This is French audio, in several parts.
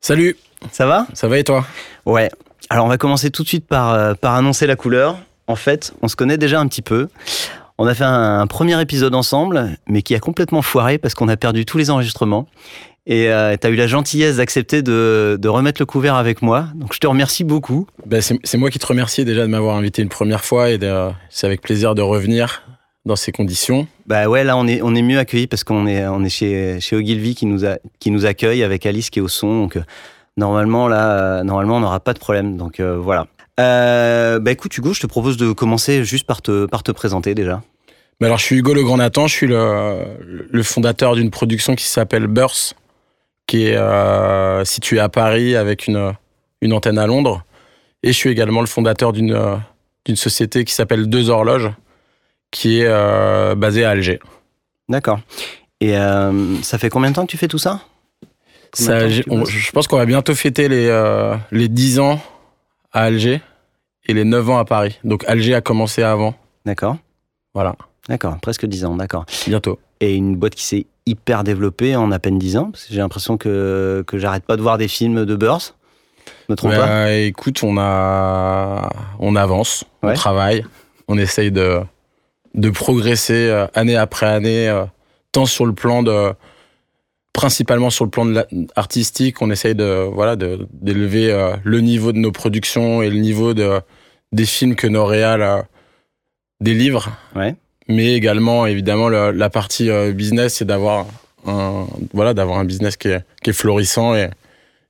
Salut, Ça va? Ça va et toi? Ouais. Alors on va commencer tout de suite par, euh, par annoncer la couleur. En fait, on se connaît déjà un petit peu. On a fait un, un premier épisode ensemble, mais qui a complètement foiré parce qu'on a perdu tous les enregistrements. Et tu as eu la gentillesse d'accepter de, de remettre le couvert avec moi. Donc je te remercie beaucoup. Ben, C'est moi qui te remercie déjà de m'avoir invité une première fois et c'est avec plaisir de revenir dans ces conditions. Bah ouais, là on est, on est mieux accueillis parce qu'on est, on est chez, chez Ogilvy qui nous, a, qui nous accueille avec Alice qui est au son. Donc euh, normalement, là, euh, normalement on n'aura pas de problème. Donc euh, voilà. Bah écoute Hugo, je te propose de commencer juste par te, par te présenter déjà. Ben alors je suis Hugo Le Grand Nathan, je suis le, le fondateur d'une production qui s'appelle Burst, qui est située à Paris avec une, une antenne à Londres. Et je suis également le fondateur d'une d'une société qui s'appelle Deux Horloges, qui est euh, basée à Alger. D'accord. Et euh, ça fait combien de temps que tu fais tout ça? On- je pense qu'on va bientôt fêter les, euh, les 10 ans à Alger et les 9 ans à Paris. Donc Alger a commencé avant. D'accord. Voilà, D'accord, presque 10 ans, d'accord. bientôt. Et une boîte qui s'est hyper développée en à peine 10 ans. Parce que j'ai l'impression que, que j'arrête pas de voir des films de Burst. Me trompe pas? Bah, écoute, on, a, on avance, Ouais. on travaille, on essaye de, de progresser euh, année après année, euh, tant sur le plan de. Principalement sur le plan de artistique, on essaye de voilà d'élever euh, le niveau de nos productions et le niveau de, des films que nos réals délivrent. Ouais. mais également évidemment le- la partie business c'est d'avoir un voilà d'avoir un business qui est, qui est florissant et,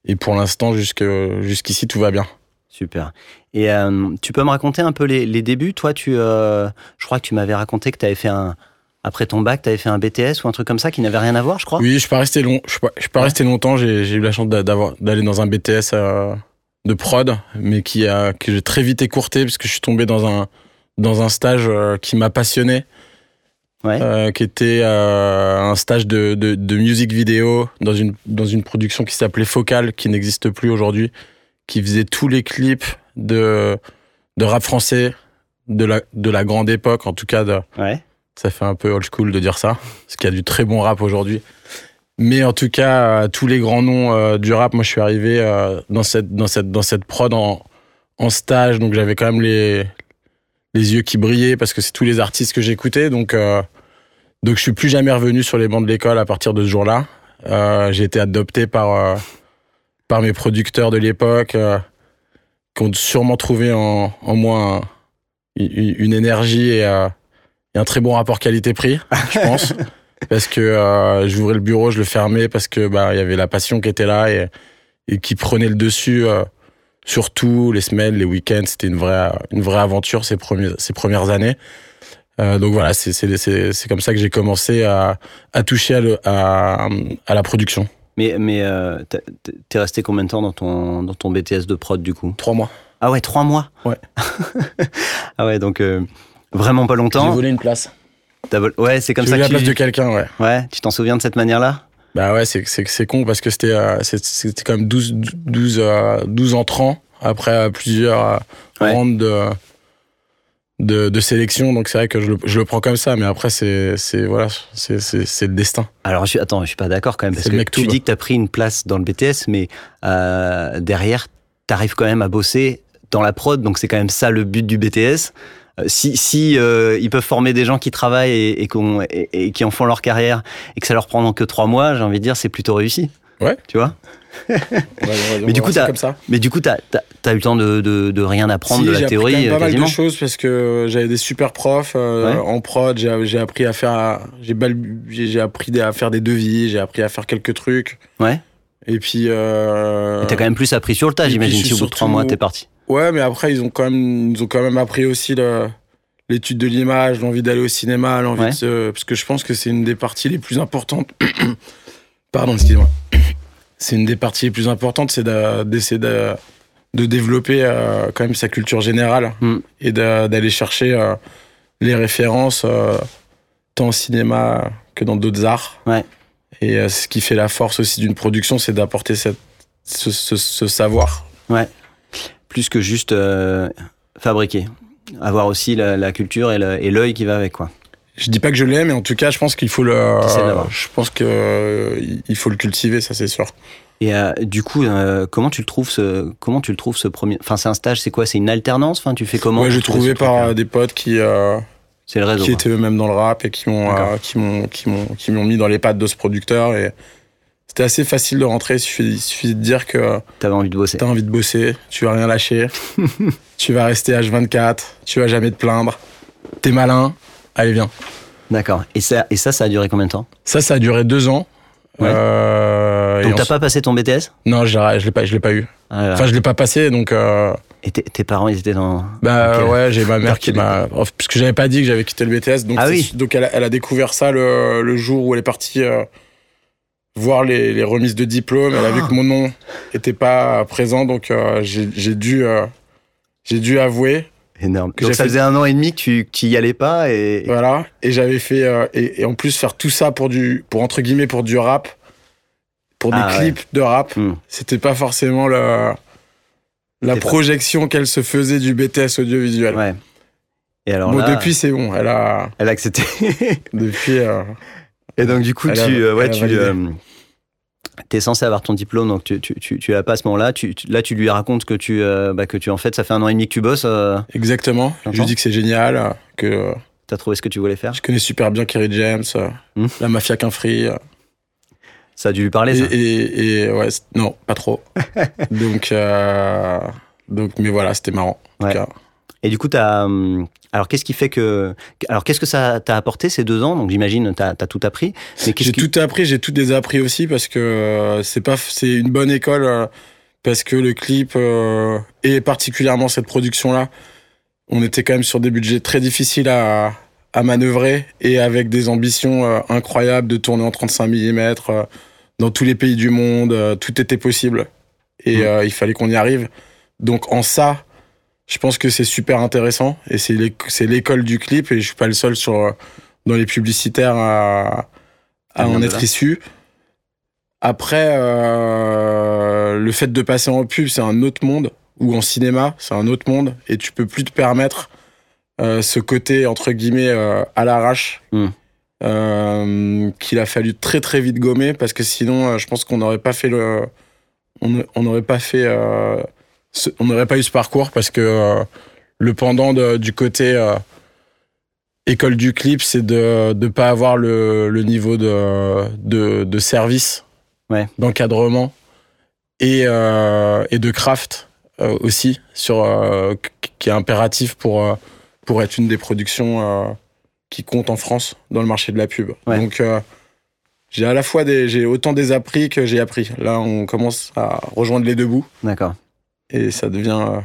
et pour l'instant jusque jusqu'ici tout va bien Super. Et euh, tu peux me raconter un peu les, les débuts? Toi, tu, euh, je crois que tu m'avais raconté que tu avais fait un. Après ton bac, tu avais fait un BTS ou un truc comme ça qui n'avait rien à voir, je crois? Oui je suis pas resté long je suis pas, je suis pas Ouais. resté longtemps j'ai eu la chance d'aller dans un BTS euh, de prod mais qui a que j'ai très vite écourté parce que je suis tombé dans un dans un stage qui m'a passionné Ouais. qui était un stage de, de, de musique vidéo dans une, dans une production qui s'appelait Focal, qui n'existe plus aujourd'hui, qui faisait tous les clips de, de rap français de la, de la grande époque, en tout cas, de, Ouais. ça fait un peu old school de dire ça, parce qu'il y a du très bon rap aujourd'hui. Mais en tout cas, euh, tous les grands noms euh, du rap, moi je suis arrivé euh, dans, cette, dans, cette, dans cette prod en, en stage, donc j'avais quand même les, les yeux qui brillaient parce que c'est tous les artistes que j'écoutais. Donc, euh, donc je suis plus jamais revenu sur les bancs de l'école à partir de ce jour-là. Euh, j'ai été adopté par, euh, par mes producteurs de l'époque qui ont sûrement trouvé en, en moi un- une, énergie et, euh, et un très bon rapport qualité-prix, je pense. parce que euh, j'ouvrais le bureau, je le fermais parce que bah il y avait la passion qui était là et, et qui prenait le dessus euh, sur tout, les semaines, les week-ends. C'était une vraie, une vraie aventure ces, premiers, ces premières années. Euh, donc voilà, c'est comme ça que j'ai commencé à, à toucher à, le- à, à la production. Mais, mais euh, t'es resté combien de temps dans ton, dans ton BTS de prod du coup? Trois mois. Ah ouais, trois mois? Ouais. ah ouais, donc euh, vraiment pas J'ai longtemps. volé une place. Ouais, c'est comme J'ai ça que la tu... place de quelqu'un, ouais. Ouais, tu t'en souviens de cette manière-là? Bah ouais, c'est con parce que c'était euh, c'était quand même 12 12 euh, 12 entrants après euh, plusieurs Ouais. rounds de de, de sélection donc c'est vrai que je le, je le prends comme ça mais après c'est voilà, c'est le destin. Alors, je attends, je suis pas d'accord quand même, parce que tu dis que tu as pris une place dans le BTS, mais euh, derrière, tu arrives quand même à bosser dans la prod, donc c'est quand même ça le but du BTS. Euh, Si, si euh, ils peuvent former des gens qui travaillent et, et, qu'on- et- et qui en font leur carrière et que ça leur prend que trois mois, j'ai envie de dire, c'est plutôt réussi. Ouais. Tu vois? mais du coup, t'as- comme ça. Mais du coup, tu as, eu le temps de, de, de rien apprendre Si, de la appris quand théorie, même pas mal de choses parce que j'avais des super profs euh, Ouais. en prod, j'ai appris à faire j'ai appris à faire des devis, j'ai appris à faire quelques trucs Ouais. et puis euh, t'as quand même plus appris sur le tas, j'imagine, si au bout de trois mois, t'es parti. Ouais, mais après, ils ont quand même, ils ont quand même appris aussi l'étude de l'image, l'envie d'aller au cinéma, l'envie Ouais. de se- Parce que je pense que c'est une des parties les plus importantes. Pardon, excuse-moi. C'est une des parties les plus importantes, c'est de- d'essayer de, de développer euh, quand même sa culture générale Mm. et d'aller chercher euh, les références euh, tant au cinéma que dans d'autres arts. Ouais. Et ce qui fait la force aussi d'une production, c'est d'apporter ce, ce- ce savoir. Plus que juste fabriquer. Avoir aussi la, la culture et l'œil qui va avec, quoi. Je dis pas que je l'ai, mais en tout cas, je pense qu'il faut le. Je pense que il faut le cultiver, ça c'est sûr. Et euh, du coup, euh, comment tu le trouves ce, comment tu le trouves ce premier, enfin c'est un stage, c'est quoi, c'est une alternance, enfin tu fais comment? Pour j'ai trouvé par euh, des potes qui, euh, c'est le réseau. qui étaient eux-mêmes dans le rap et qui m'ont qui m'ont qui m'ont qui m'ont mis dans les pattes de ce producteur et c'était assez facile de rentrer. Il suffit, il suffit de dire que T'avais envie de bosser. t'as envie de bosser, tu vas rien lâcher, tu vas rester H24, tu vas jamais te plaindre, t'es malin, allez viens. D'accord. Et ça, et ça, ça a duré combien de temps? Ça, ça a duré deux ans. Ouais. Euh, Donc t'as pas passé ton BTS Non, je je l'ai pas, je l'ai pas eu. Ah là là. Enfin, je l'ai pas passé, donc. euh, Et tes, parents, ils étaient dans. Bah ouais, j'ai ma mère qui m'a. oh, Parce que j'avais pas dit que j'avais quitté le BTS. Donc, Ah oui. donc elle, a, elle a découvert ça le, le jour où elle est partie euh, voir les, les remises de diplôme. Elle a vu que mon nom était pas présent, donc j'ai j'ai dû, j'ai dû avouer. Énorme. J'ai Donc ça fait- faisait un an et demi que tu, que tu y allais pas et. Voilà. Et j'avais fait. euh, et, et en plus, faire tout ça pour du. Pour entre guillemets, pour du rap. Pour des Ah ouais. clips de rap. Hmm. C'était pas forcément le, la projection qu'elle se faisait du BTS audiovisuel. Ouais. Et alors bon, là, depuis, c'est bon. Elle a. elle a accepté. Depuis. euh, et donc du coup, Elle tu, a- euh, ouais, elle a tu, t'es censé avoir ton diplôme, donc tu, tu, tu, tu l'as pas à ce moment-là. Tu, tu- là, tu lui racontes que tu, euh, bah, que tu en fait, ça fait un an et demi que tu bosses. euh, Exactement. Je lui dis que c'est génial, que euh, T'as trouvé ce que tu voulais faire. je connais super bien Kerry James, Hmm. la mafia qu'un free. Ça a dû lui parler. et, Ça. et, et ouais, non, pas trop. donc, donc, mais voilà, c'était marrant. en tout cas. Et du coup, t'as, hum, alors qu'est-ce qui fait que, alors qu'est-ce que ça t'a apporté ces deux ans? Donc j'imagine t'as as tout appris. J'ai qui, tout appris, j'ai tout désappris aussi parce que euh, c'est pas, c'est une bonne école euh, parce que le clip euh, et particulièrement cette production-là, on était quand même sur des budgets très difficiles à, à manœuvrer et avec des ambitions euh, incroyables de tourner en 35 mm dans tous les pays du monde, euh, tout était possible et Mm. euh, il fallait qu'on y arrive. Donc en ça, je pense que c'est super intéressant et c'est l'éc- c'est l'école du clip et je suis pas le seul sur dans les publicitaires à, à en être issu. Après, euh, le fait de passer en pub, c'est un autre monde, ou en cinéma, c'est un autre monde, et tu peux plus te permettre euh, ce côté, entre guillemets, euh, à l'arrache, Mm. euh, qu'il a fallu très très vite gommer, parce que sinon, je pense qu'on n'aurait pas fait le... On n'aurait pas fait... on n'aurait pas eu ce parcours, parce que euh, le pendant de- du côté... euh, école du clip, c'est de ne pas avoir le, le niveau de, de, de service, Ouais. d'encadrement et, euh, et de craft aussi, sur, qui- est impératif pour, pour être une des productions qui compte en France dans le marché de la pub. Ouais. Donc j'ai à la fois des, j'ai autant des appris que j'ai appris. Là, on commence à rejoindre les deux bouts D'accord. Et ça devient euh,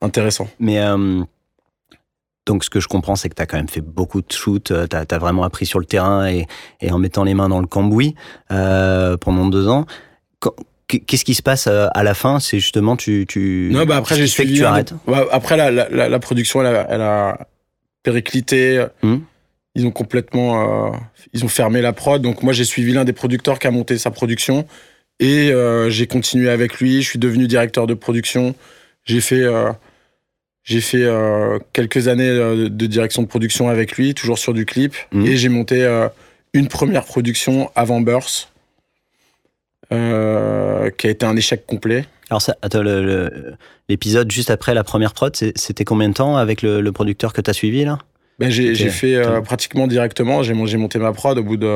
intéressant. Mais euh, donc, ce que je comprends, c'est que tu as quand même fait beaucoup de shoots, tu as, vraiment appris sur le terrain et, et en mettant les mains dans le cambouis euh, pendant deux ans. Quand- Qu'est-ce qui se passe euh, à la fin? C'est justement, tu. tu Non, bah après, j'ai fait que suivi. tu arrêtes. Ouais, après, la, la, la- la production, elle a, elle a périclité. Mhm. Ils ont complètement. euh, ils ont fermé la prod. Donc, moi, j'ai suivi l'un des producteurs qui a monté sa production. Et euh, j'ai continué avec lui. Je suis devenu directeur de production. J'ai fait. euh, j'ai fait euh, quelques années de direction de production avec lui, toujours sur du clip. Mhm. Et j'ai monté une première production avant Burst, qui a été un échec complet. Alors, ça, attends, l'épisode juste après la première prod, c'était combien de temps avec le, le producteur que tu as suivi là? Ben, j'ai fait pratiquement directement. J'ai mon- j'ai monté ma prod au bout de,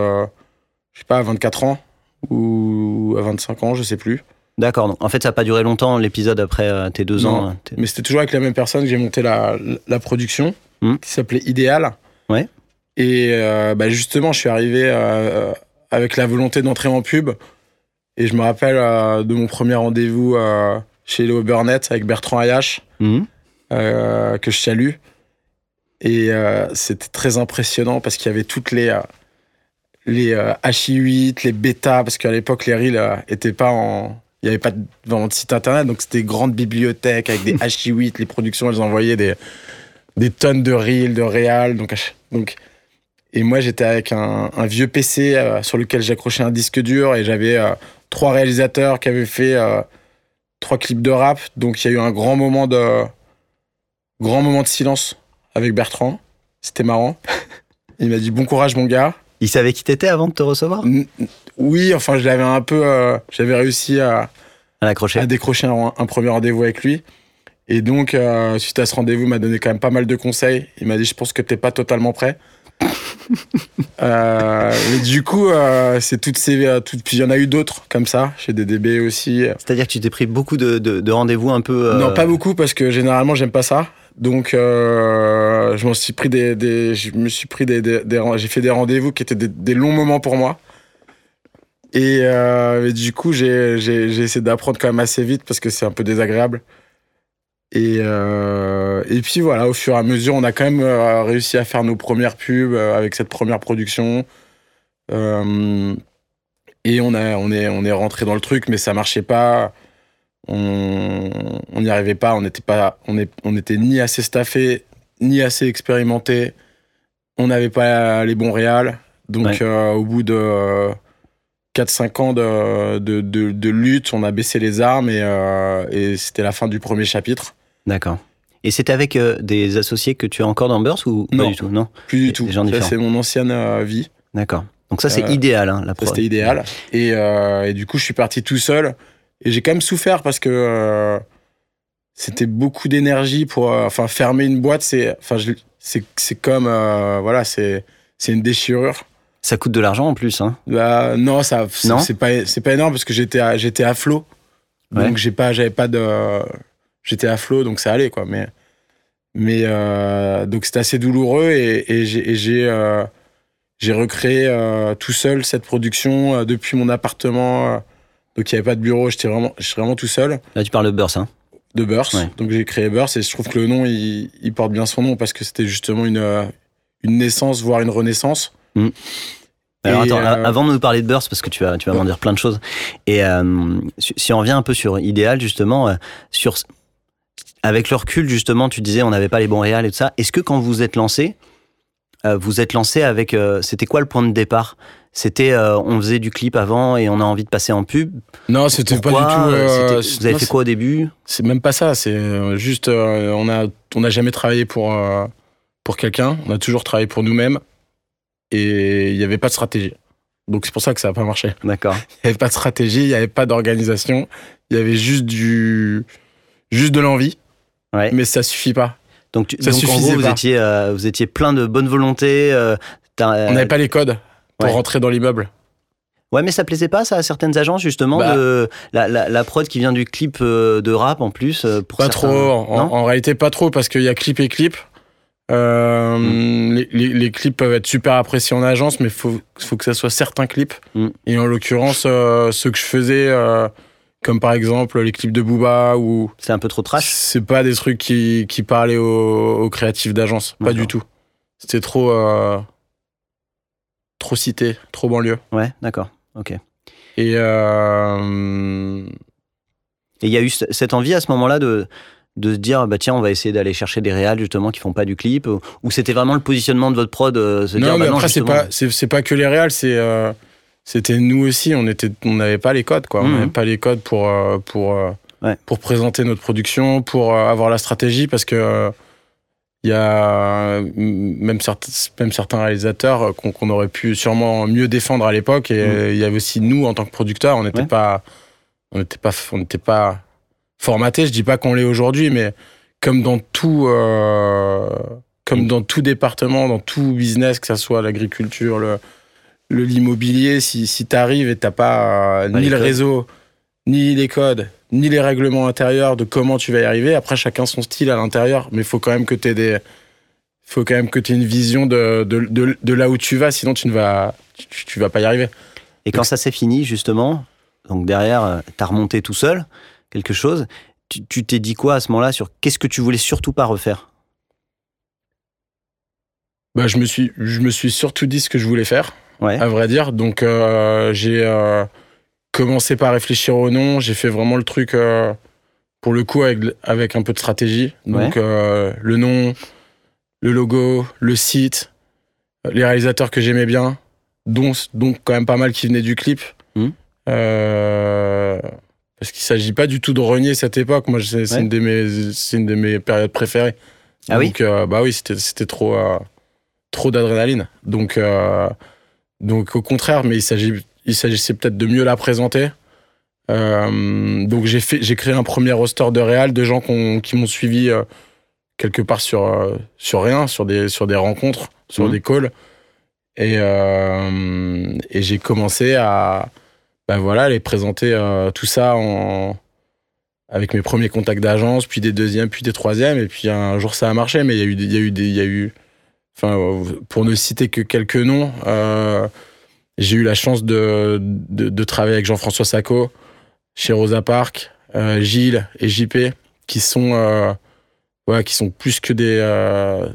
je sais pas, à 24 ans ou à 25 ans, je sais plus. D'accord. En fait, ça n'a pas duré longtemps l'épisode après euh, tes deux Non. ans. t'es- Mais c'était toujours avec la même personne que j'ai monté la, la production, Hmm. qui s'appelait Idéal. Ouais. Et euh, bah, justement, je suis arrivé euh, avec la volonté d'entrer en pub. Et je me rappelle euh, de mon premier rendez-vous euh, chez Léo Burnett avec Bertrand Ayache. Euh, que je salue. Et euh, c'était très impressionnant parce qu'il y avait toutes les, euh, les HI8, les bêta, parce qu'à l'époque, les reels étaient pas en. Il n'y avait pas de, vraiment de site internet, donc c'était grande bibliothèque avec des HI8. Les productions, elles envoyaient des, des tonnes de reels, de réal. Donc, donc, et moi, j'étais avec un, un, vieux PC sur lequel j'accrochais un disque dur et j'avais trois réalisateurs qui avaient fait trois clips de rap. Donc il y a eu un grand moment de grand moment de silence avec Bertrand. C'était marrant. Il m'a dit bon courage mon gars. Il savait qui t'étais avant de te recevoir? Oui, enfin je l'avais un peu, euh, j'avais réussi à, à, à décrocher un, premier rendez-vous avec lui. Et donc euh, suite à ce rendez-vous, il m'a donné quand même pas mal de conseils. Il m'a dit je pense que t'es pas totalement prêt. euh, mais du coup, euh, c'est toutes ces. Toutes, puis il y en a eu d'autres comme ça, chez DDB aussi. C'est-à-dire que tu t'es pris beaucoup de, de, rendez-vous un peu. Non, pas beaucoup parce que généralement j'aime pas ça. Donc des, je me suis pris des, j'ai fait des rendez-vous qui étaient des, longs moments pour moi. Et, et du coup j'ai essayé d'apprendre quand même assez vite parce que c'est un peu désagréable. Et, euh, puis voilà, au fur et à mesure, on a quand même euh, réussi à faire nos premières pubs euh, avec cette première production. Euh, et on, est, on est rentré dans le truc, mais ça marchait pas. On n'y arrivait pas. On n'était pas, on, est, on était ni assez staffé, ni assez expérimenté. On n'avait pas les bons réals. Donc, au bout de 4-5 ans de, de, de, lutte, on a baissé les armes et, et c'était la fin du premier chapitre. D'accord. Et c'était avec euh, des associés que tu as encore dans Burst ou non, pas du tout? Non, plus du tout. C'est mon ancienne euh, vie. D'accord. Donc ça, c'est euh, idéal, hein, la C'était idéal. Et, et, du coup, je suis parti tout seul. Et j'ai quand même souffert parce que c'était beaucoup d'énergie pour... enfin, fermer une boîte, c'est enfin, c'est comme... voilà, c'est une déchirure. Ça coûte de l'argent en plus, hein bah, Non, ça c'est pas, pas énorme parce que j'étais à, à flot. Donc, j'ai pas, j'avais pas de j'étais à flot, donc ça allait, quoi. Mais, mais euh, donc c'était assez douloureux et, et j'ai euh, j'ai recréé euh, tout seul cette production depuis mon appartement. Donc il n'y avait pas de bureau, j'étais vraiment, vraiment tout seul. Là, tu parles de Burst, hein De Burst. Donc j'ai créé Burst et je trouve que le nom, il, il porte bien son nom parce que c'était justement une, une naissance, voire une renaissance. Mm. Alors attends, avant de nous parler de Burst, parce que tu vas, tu vas m'en dire plein de choses, et si on revient un peu sur Idéal, justement, sur avec le recul, justement, tu disais on n'avait pas les bons réals et tout ça. Est-ce que quand vous êtes lancé, euh, vous êtes lancé avec. Euh, c'était quoi le point de départ? C'était euh, on faisait du clip avant et on a envie de passer en pub Non, c'était pas du tout. vous avez fait quoi au début? C'est même pas ça. C'est juste on a on n'a jamais travaillé pour pour quelqu'un. On a toujours travaillé pour nous-mêmes et il n'y avait pas de stratégie. Donc c'est pour ça que ça n'a pas marché. D'accord. Il n'y avait pas de stratégie, il n'y avait pas d'organisation, il y avait juste du juste de l'envie mais ça suffit pas. Donc, tu, donc en gros, vous étiez, euh, vous étiez plein de bonne volonté. Euh, euh, On n'avait pas les codes pour rentrer dans l'immeuble. Ouais, mais ça plaisait pas ça à certaines agences justement bah. de la, la, prod qui vient du clip de rap en plus. Pour pas trop. En, réalité, pas trop parce qu'il y a clip et clip. Mm. les, les, clips peuvent être super appréciés en agence, mais il faut, faut que ça soit certains clips. Mm. Et en l'occurrence, ceux que je faisais comme par exemple les clips de Booba ou. C'est un peu trop trash C'est pas des trucs qui, qui parlaient aux, créatifs d'agence, pas du tout. C'était trop. Euh, trop cité, trop banlieue. Ouais, d'accord, ok. Et. Euh, Et il y a eu cette envie à ce moment-là de, de se dire, bah tiens, on va essayer d'aller chercher des réals justement qui font pas du clip Ou c'était vraiment le positionnement de votre prod euh, se Non, dire, mais bah après, c'est pas, c'est, pas que les réals, c'est c'était nous aussi, on était, on n'avait pas les codes, quoi. On n'avait mhm. pas les codes pour euh, pour euh, pour présenter notre production, pour euh, avoir la stratégie, parce que il y a même certains, même certains réalisateurs qu'on aurait pu sûrement mieux défendre à l'époque, et mhm. il y avait aussi nous en tant que producteurs, on n'était pas, on n'était pas, on n'était pas formaté. Je dis pas qu'on l'est aujourd'hui, mais comme dans tout, comme dans tout département, dans tout business, que ça soit l'agriculture, le l'immobilier, si, si tu arrives et t'as pas, euh, ni le réseau, ni les codes, ni les règlements intérieurs de comment tu vas y arriver, après chacun son style à l'intérieur, mais il faut quand même que tu aies des faut quand même que tu aies une vision de, de, de, là où tu vas, sinon tu ne vas, tu, vas pas y arriver. Et quand ça s'est fini, justement, donc derrière, euh, tu as remonté tout seul quelque chose, tu t'es dit quoi à ce moment-là sur qu'est-ce que tu voulais surtout pas refaire? Bah, je, me suis, je me suis surtout dit ce que je voulais faire. Ouais. à vrai dire. Donc euh, j'ai euh, commencé par réfléchir au nom. J'ai fait vraiment le truc euh, pour le coup avec, avec un peu de stratégie. Donc le nom, le logo, le site, les réalisateurs que j'aimais bien, dont donc quand même pas mal qui venaient du clip. Euh, parce qu'il s'agit pas du tout de renier cette époque. Moi, c'est Ouais. une de mes, c'est une de mes périodes préférées. Ah oui donc, euh, bah oui, c'était c'était trop, euh, trop d'adrénaline. Donc, donc au contraire, mais il s'agissait peut-être de mieux la présenter. Euh, donc j'ai fait, j'ai créé un premier roster de réal de gens qui m'ont suivi euh, quelque part sur euh, sur rien, sur des sur des rencontres, sur Mhm. des calls, et et j'ai commencé à voilà les présenter tout ça en avec mes premiers contacts d'agence, puis des deuxièmes, puis des troisièmes, et puis un jour ça a marché, mais il y a eu, des- il y a eu, des, il y a eu, enfin, euh, pour ne citer que quelques noms, euh, j'ai eu la chance de, de, de travailler avec Jean-François Sacco chez Rosa Parks, euh, Gilles et JP, qui sont, euh, qui sont plus que des,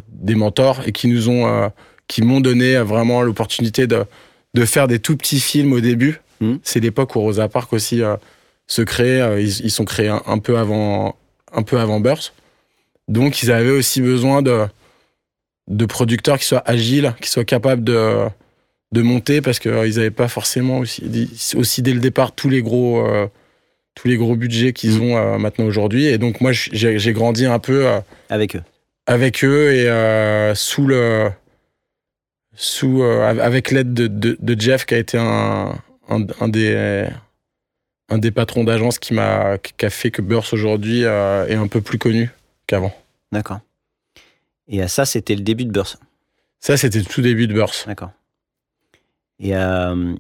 des mentors et qui nous ont, qui m'ont donné vraiment l'opportunité de, de faire des tout petits films au début. Mhm. C'est l'époque où Rosa Parks aussi se euh, Ils, ils sont créés un, un peu avant, un peu avant Burst. Donc, ils avaient aussi besoin de, de producteurs qui soient agiles, qui soient capables de, de monter parce qu'ils n'avaient pas forcément aussi, aussi dès le départ tous les gros, euh, tous les gros budgets qu'ils ont euh, maintenant aujourd'hui. Et donc, moi, j'ai grandi un peu euh, Avec eux. avec eux et euh, sous le. Sous, euh, avec l'aide de, de, de Jeff, qui a été un, un, un des, un des patrons d'agence qui m'a qui a fait que Burst aujourd'hui euh, est un peu plus connu qu'avant. D'accord. Et ça, c'était le début de Burst. Ça, c'était le tout début de Burst. D'accord. Et euh,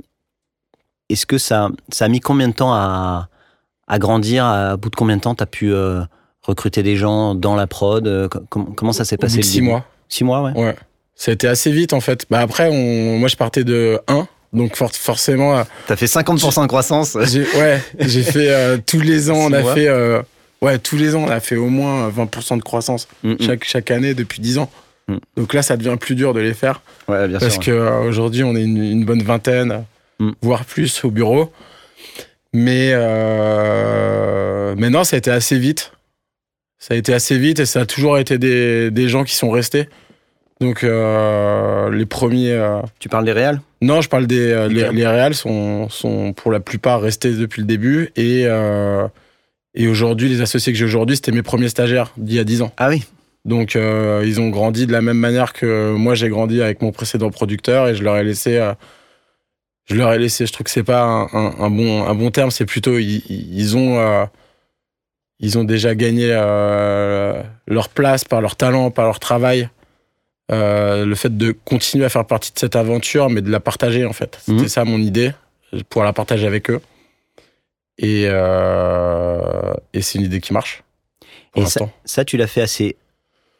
est-ce que ça, ça a mis combien de temps à, à grandir? À bout de combien de temps tu as pu euh, recruter des gens dans la prod? Euh, co- com- Comment ça s'est Au bout passé de le six mois. Six mois, ouais. Ouais. Ça a été assez vite, en fait. Bah, après, on, moi, je partais de 1. Donc, for- forcément, euh, Tu as fait 50% de croissance. ouais, j'ai fait euh, tous les ans, on a mois. fait. Euh, ouais, tous les ans, on a fait au moins 20% de croissance. Mm, mm. chaque, chaque année depuis 10 ans. Mm. Donc là, ça devient plus dur de les faire Ouais, bien parce sûr. qu'aujourd'hui, on est une, une bonne vingtaine, Mm. voire plus au bureau. Mais, euh, mais non, ça a été assez vite. Ça a été assez vite et ça a toujours été des, des gens qui sont restés. Donc euh, les premiers. euh, Tu parles des réals? Non, je parle des. euh, les, les réals sont, sont pour la plupart restés depuis le début. Et, euh, et aujourd'hui, les associés que j'ai aujourd'hui, c'était mes premiers stagiaires d'il y a 10 ans. Ah oui. Donc euh, ils ont grandi de la même manière que moi j'ai grandi avec mon précédent producteur et je leur ai laissé, euh, je leur ai laissé. Je trouve que c'est pas un, un- un bon un bon terme, c'est plutôt ils, ils ont euh, ils ont déjà gagné leur place par leur talent, par leur travail. Le fait de continuer à faire partie de cette aventure, mais de la partager en fait. C'était Mhm. ça mon idée, pouvoir la partager avec eux. Et, euh, et c'est une idée qui marche. Pour Et ça, tu l'as fait assez.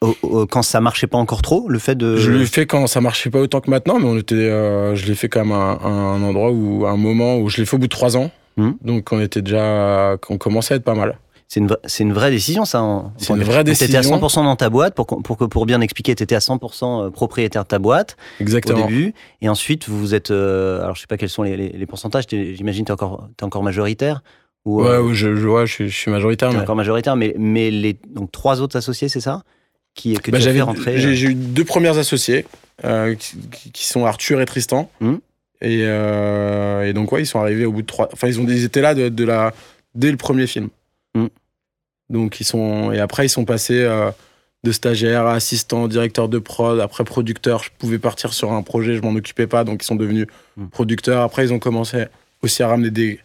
au- au- quand ça marchait pas encore trop, le fait de. Je l'ai fait quand ça marchait pas autant que maintenant, mais on était, euh, je l'ai fait quand même à un, un endroit où, à un moment où je l'ai fait au bout de trois ans. Mhm. Donc on était déjà, on commençait à être pas mal. C'est une, une vraie décision, ça. en- C'est une vraie Tu étais à décision. 100% dans ta boîte, pour, pour, que, pour bien expliquer, tu étais à 100% propriétaire de ta boîte au Exactement. début. Et ensuite, vous êtes. euh, alors, je sais pas quels sont les, les, les pourcentages, t'es- j'imagine que tu es encore, t'es encore majoritaire. Ou, Ouais, euh, ouais, je, je, ouais, je, suis- je suis majoritaire. t'es mais- encore majoritaire, mais, mais les donc, trois autres associés, c'est ça? Qui, Que Bah, j'avais- rentrer j'ai euh, eu deux premiers associés euh, qui, sont Arthur et Tristan. Mhm. Et, euh, et donc ouais, ils sont arrivés au bout de trois. Enfin, ils ont ils étaient là de, de la dès le premier film. Donc ils sont et après ils sont passés euh, de stagiaire à assistant, directeur de prod, après producteur. Je pouvais partir sur un projet, je m'en occupais pas, donc ils sont devenus Mhm. producteurs. Après ils ont commencé aussi à ramener des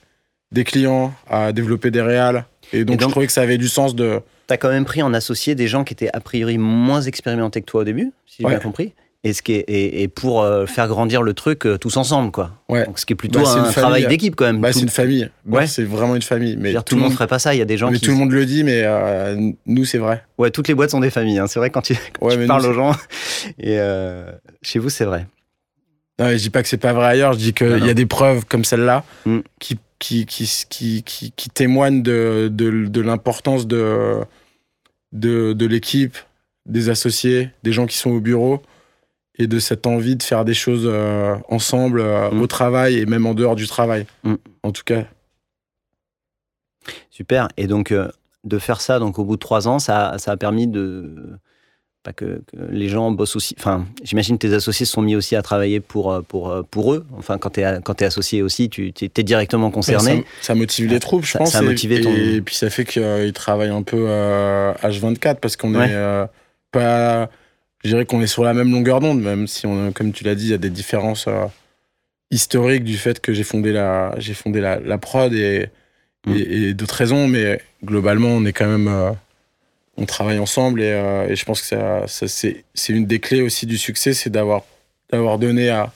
des clients, à développer des réals. Et donc, donc- je trouvais que ça avait du sens de T'as quand même pris en associé des gens qui étaient a priori moins expérimentés que toi au début, si j'ai Ouais. bien compris. Et, ce qui est, et, et pour euh, faire grandir le truc euh, tous ensemble, quoi. Ouais. Donc, ce qui est plutôt Bah, c'est un une travail d'équipe quand même. Bah, Tout- c'est une famille. Bah, Ouais. C'est vraiment une famille. Mais tout le monde ferait pas ça. Il y a des gens mais qui. tout le monde le dit, mais euh, nous, c'est vrai. Ouais, toutes les boîtes sont des familles. hein. C'est vrai quand tu, quand Ouais, tu mais parles nous, aux gens. Et euh, chez vous, c'est vrai. Non, je dis pas que c'est pas vrai ailleurs. Je dis qu'il y a des preuves comme celle-là Mm. qui, qui, qui, qui, qui, qui témoignent de, de, de l'importance de, de, de l'équipe, des associés, des gens qui sont au bureau. Et de cette envie de faire des choses euh, ensemble euh, Mm. au travail et même en dehors du travail. Mm. En tout cas, Super. Et donc, euh, de faire ça, donc au bout de trois ans, ça, ça a permis de. Pas que, que les gens bossent aussi. Enfin, j'imagine que tes associés se sont mis aussi à travailler pour, pour, pour eux. Enfin, quand tu es, es associé aussi, tu es directement concerné. ça, ça motive les troupes, je Ça- pense. ça a et- motivé et, ton- puis ça fait qu'ils travaillent un peu euh, H24 parce qu'on Ouais. est euh, pas. Je dirais qu'on est sur la même longueur d'onde, même si, on, comme tu l'as dit, il y a des différences euh, historiques du fait que j'ai fondé la, j'ai fondé la, la prod et, Mm. et, et d'autres raisons, mais globalement, on est quand même. euh, on travaille ensemble et, euh, et je pense que ça, ça, c'est, c'est une des clés aussi du succès, c'est d'avoir, d'avoir donné à,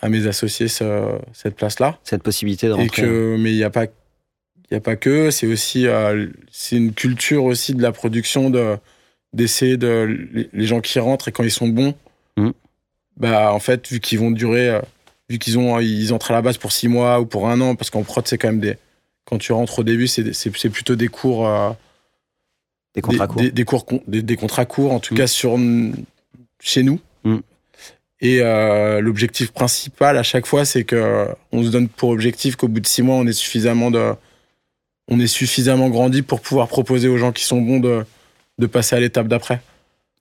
à mes associés ce- cette place-là. Cette possibilité de Et rentrer. que, mais il n'y a pas, il a pas que. C'est aussi, c'est une culture aussi de la production de d'essayer de les, gens qui rentrent et quand ils sont bons, Mhm. bah en fait vu qu'ils vont durer, euh, vu qu'ils ont, ils entrent à la base pour six mois ou pour un an, parce qu'en prod c'est quand même des, quand tu rentres au début c'est c'est c'est plutôt des cours, euh, des contrats des, courts. des- des cours, des, des contrats courts en tout Mhm. cas sur chez nous. Et euh, l'objectif principal à chaque fois, c'est que on se donne pour objectif qu'au bout de six mois, on est suffisamment de, on est suffisamment grandi pour pouvoir proposer aux gens qui sont bons de, de passer à l'étape d'après.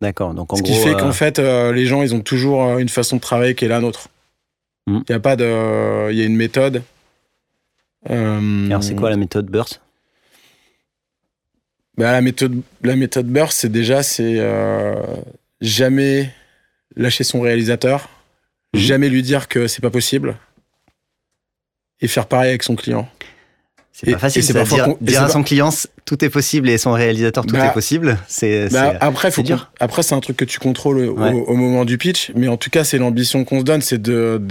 D'accord. Donc, en Ce gros. qui fait euh, qu'en fait, euh, les gens, ils ont toujours euh, une façon de travailler qui est la nôtre. Il Mhm. y a pas de, il y a une méthode. Alors, c'est quoi la méthode Burst? Bah, la méthode, la méthode Burst, c'est déjà, c'est euh, jamais lâcher son réalisateur, Mhm. jamais lui dire que c'est pas possible, et faire pareil avec son client. C'est pas facile. c'est parfois dire à pas- son client tout est possible et son réalisateur tout Bah, est possible. C'est. Bah, après, faut c'est dur. après, c'est un truc que tu contrôles au, Ouais. au moment du pitch, mais en tout cas, c'est l'ambition qu'on se donne, c'est de,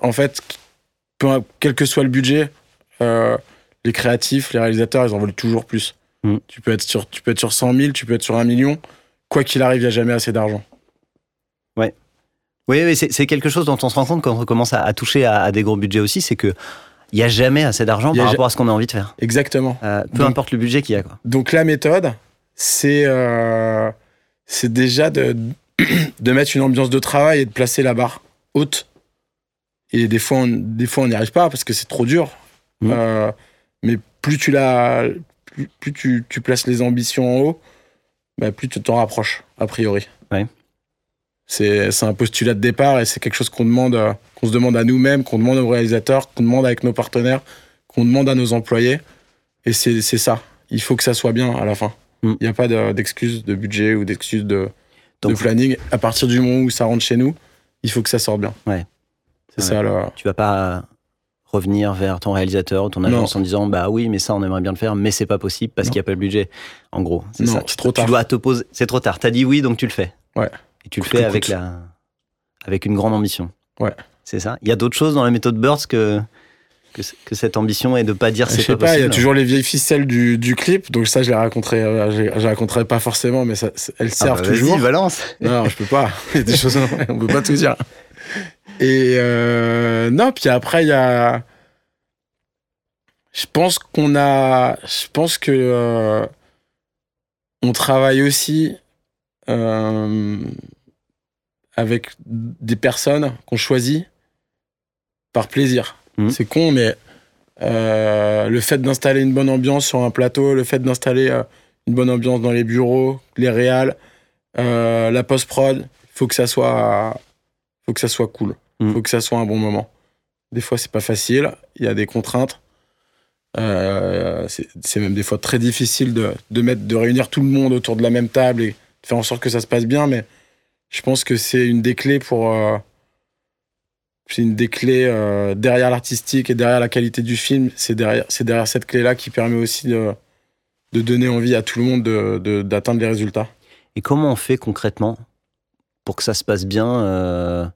en fait, peu- quel que soit le budget, euh, les créatifs, les réalisateurs, ils en veulent toujours plus. Mm. Tu peux être sur, tu peux être sur 100 000, tu peux être sur un million. Quoi qu'il arrive, il n'y a jamais assez d'argent. Oui, oui c'est c'est quelque chose dont on se rend compte quand on commence à, à toucher à, à des gros budgets aussi, c'est que il y a jamais assez d'argent par rapport à ce qu'on a envie de faire. Exactement. Euh, peu Donc- importe le budget qu'il y a. Quoi. Donc la méthode, c'est euh, c'est déjà de, de mettre une ambiance de travail et de placer la barre haute. Et des fois, on, des fois, on n'y arrive pas parce que c'est trop dur. Mhm. Euh, mais plus tu la, plus, plus tu, tu places les ambitions en haut, bah, plus tu t'en rapproches a priori. Ouais. C'est un postulat de départ et c'est quelque chose qu'on demande, euh, qu'on se demande à nous-mêmes, qu'on demande aux réalisateurs, qu'on demande avec nos partenaires, qu'on demande à nos employés. Et c'est ça. Il faut que ça soit bien à la fin. Il Mm. n'y a pas de- d'excuses de, budget ou d'excuses de, de planning. À partir du moment où ça rentre chez nous, il faut que ça sorte bien. Ouais. C'est ça tu vas pas revenir vers ton réalisateur ou ton agence en disant bah oui mais ça on aimerait bien le faire mais c'est pas possible parce qu'il n'y a pas le budget en gros c'est ça trop tu tard. dois te poser c'est trop tard t'as dit oui donc tu le fais Ouais. Et tu le fais avec la avec une grande ambition Ouais. c'est ça il y a d'autres choses dans la méthode Burst que que, que cette ambition et de pas dire c'est pas, pas, il y a toujours les vieilles ficelles du, du clip, donc ça je les raconterai, euh, je, raconterai pas forcément, mais ça, elles Ah servent bah, vas-y, toujours. balance Non, je peux pas. Il y a des choses, on peut pas tout dire. Et euh, non, puis après, il y a. Je pense qu'on a. Je pense que. euh, on travaille aussi avec des personnes qu'on choisit par plaisir. Mhm. C'est con, mais euh, le fait d'installer une bonne ambiance sur un plateau, le fait d'installer euh, une bonne ambiance dans les bureaux, les réals, euh, la post-prod, il faut que ça soit, faut que ça soit cool. Il Mm. faut que ça soit un bon moment. Des fois, c'est pas facile. Il y a des contraintes. Euh, c'est c'est même des fois très difficile de, de, mettre, de réunir tout le monde autour de la même table et de faire en sorte que ça se passe bien. Mais je pense que c'est une des clés pour. euh, c'est une des clés euh, derrière l'artistique et derrière la qualité du film. C'est derrière, c'est derrière cette clé-là qui permet aussi de, de donner envie à tout le monde de- d'atteindre les résultats. et comment on fait concrètement pour que ça se passe bien euh,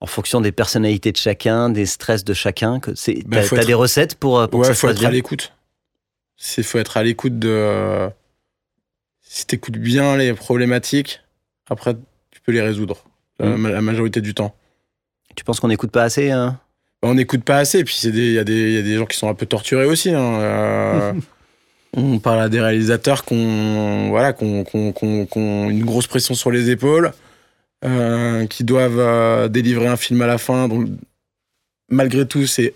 en fonction des personnalités de chacun des stress de chacun? Que c'est t'as faut t'as être- des recettes pour, pour que ouais, ça se faut passe être bien? à l'écoute. C'est faut être à l'écoute de. Si t'écoutes bien les problématiques, après tu peux les résoudre la, Mm. la majorité du temps. tu penses qu'on n'écoute pas assez hein? Bah, on n'écoute pas assez, puis c'est des- il y, a des- il y a des gens qui sont un peu torturés aussi. hein, euh, on parle à des réalisateurs qui ont, voilà, qu'on une grosse pression sur les épaules, euh, qui doivent euh, délivrer un film à la fin. Donc, malgré tout, c'est,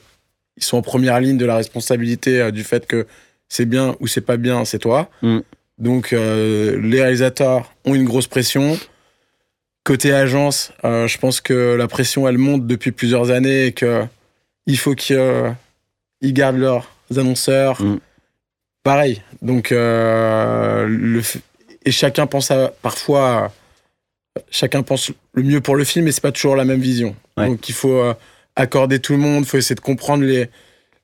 ils sont en première ligne de la responsabilité du fait que c'est bien ou c'est pas bien, c'est toi. Mm. Donc, les réalisateurs ont une grosse pression. Côté agence, je pense que la pression, elle monte depuis plusieurs années et que il faut qu'ils gardent leurs annonceurs. Mm pareil. Donc, euh, le, et chacun pense à, parfois, chacun pense le mieux pour le film, mais c'est pas toujours la même vision. Donc, il faut euh, accorder tout le monde, il faut essayer de comprendre les,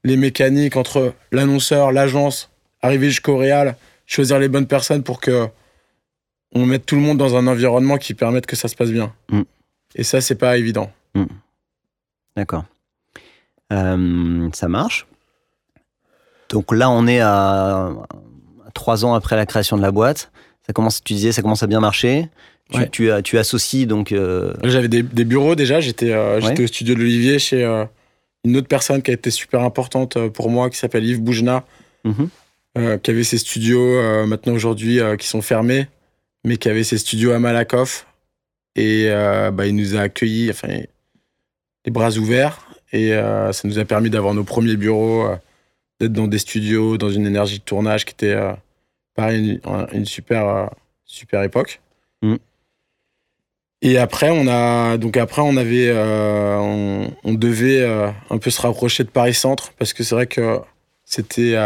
les mécaniques entre l'annonceur, l'agence, arriver jusqu'au réal, choisir les bonnes personnes pour que on mette tout le monde dans un environnement qui permette que ça se passe bien. Mm. Et ça, c'est pas évident. Mm. D'accord. Euh, ça marche. Donc là, on est à, trois ans après la création de la boîte. Ça commence, tu disais, ça commence à bien marcher. Tu, tu, associes donc. Euh, J'avais des, bureaux déjà. J'étais euh, au studio de l'Olivier chez une autre personne qui a été super importante pour moi, qui s'appelle Yves Boujna, mhm. Qui avait ses studios maintenant aujourd'hui qui sont fermés, mais qui avait ses studios à Malakoff. Et bah, il nous a accueillis, enfin, les bras ouverts. Et ça nous a permis d'avoir nos premiers bureaux d'être dans des studios, dans une énergie de tournage qui était euh, pareil, une, super, euh, super époque. Mm. Et après, on a donc après on avait euh, on, devait un peu se rapprocher de Paris Centre parce que c'est vrai que c'était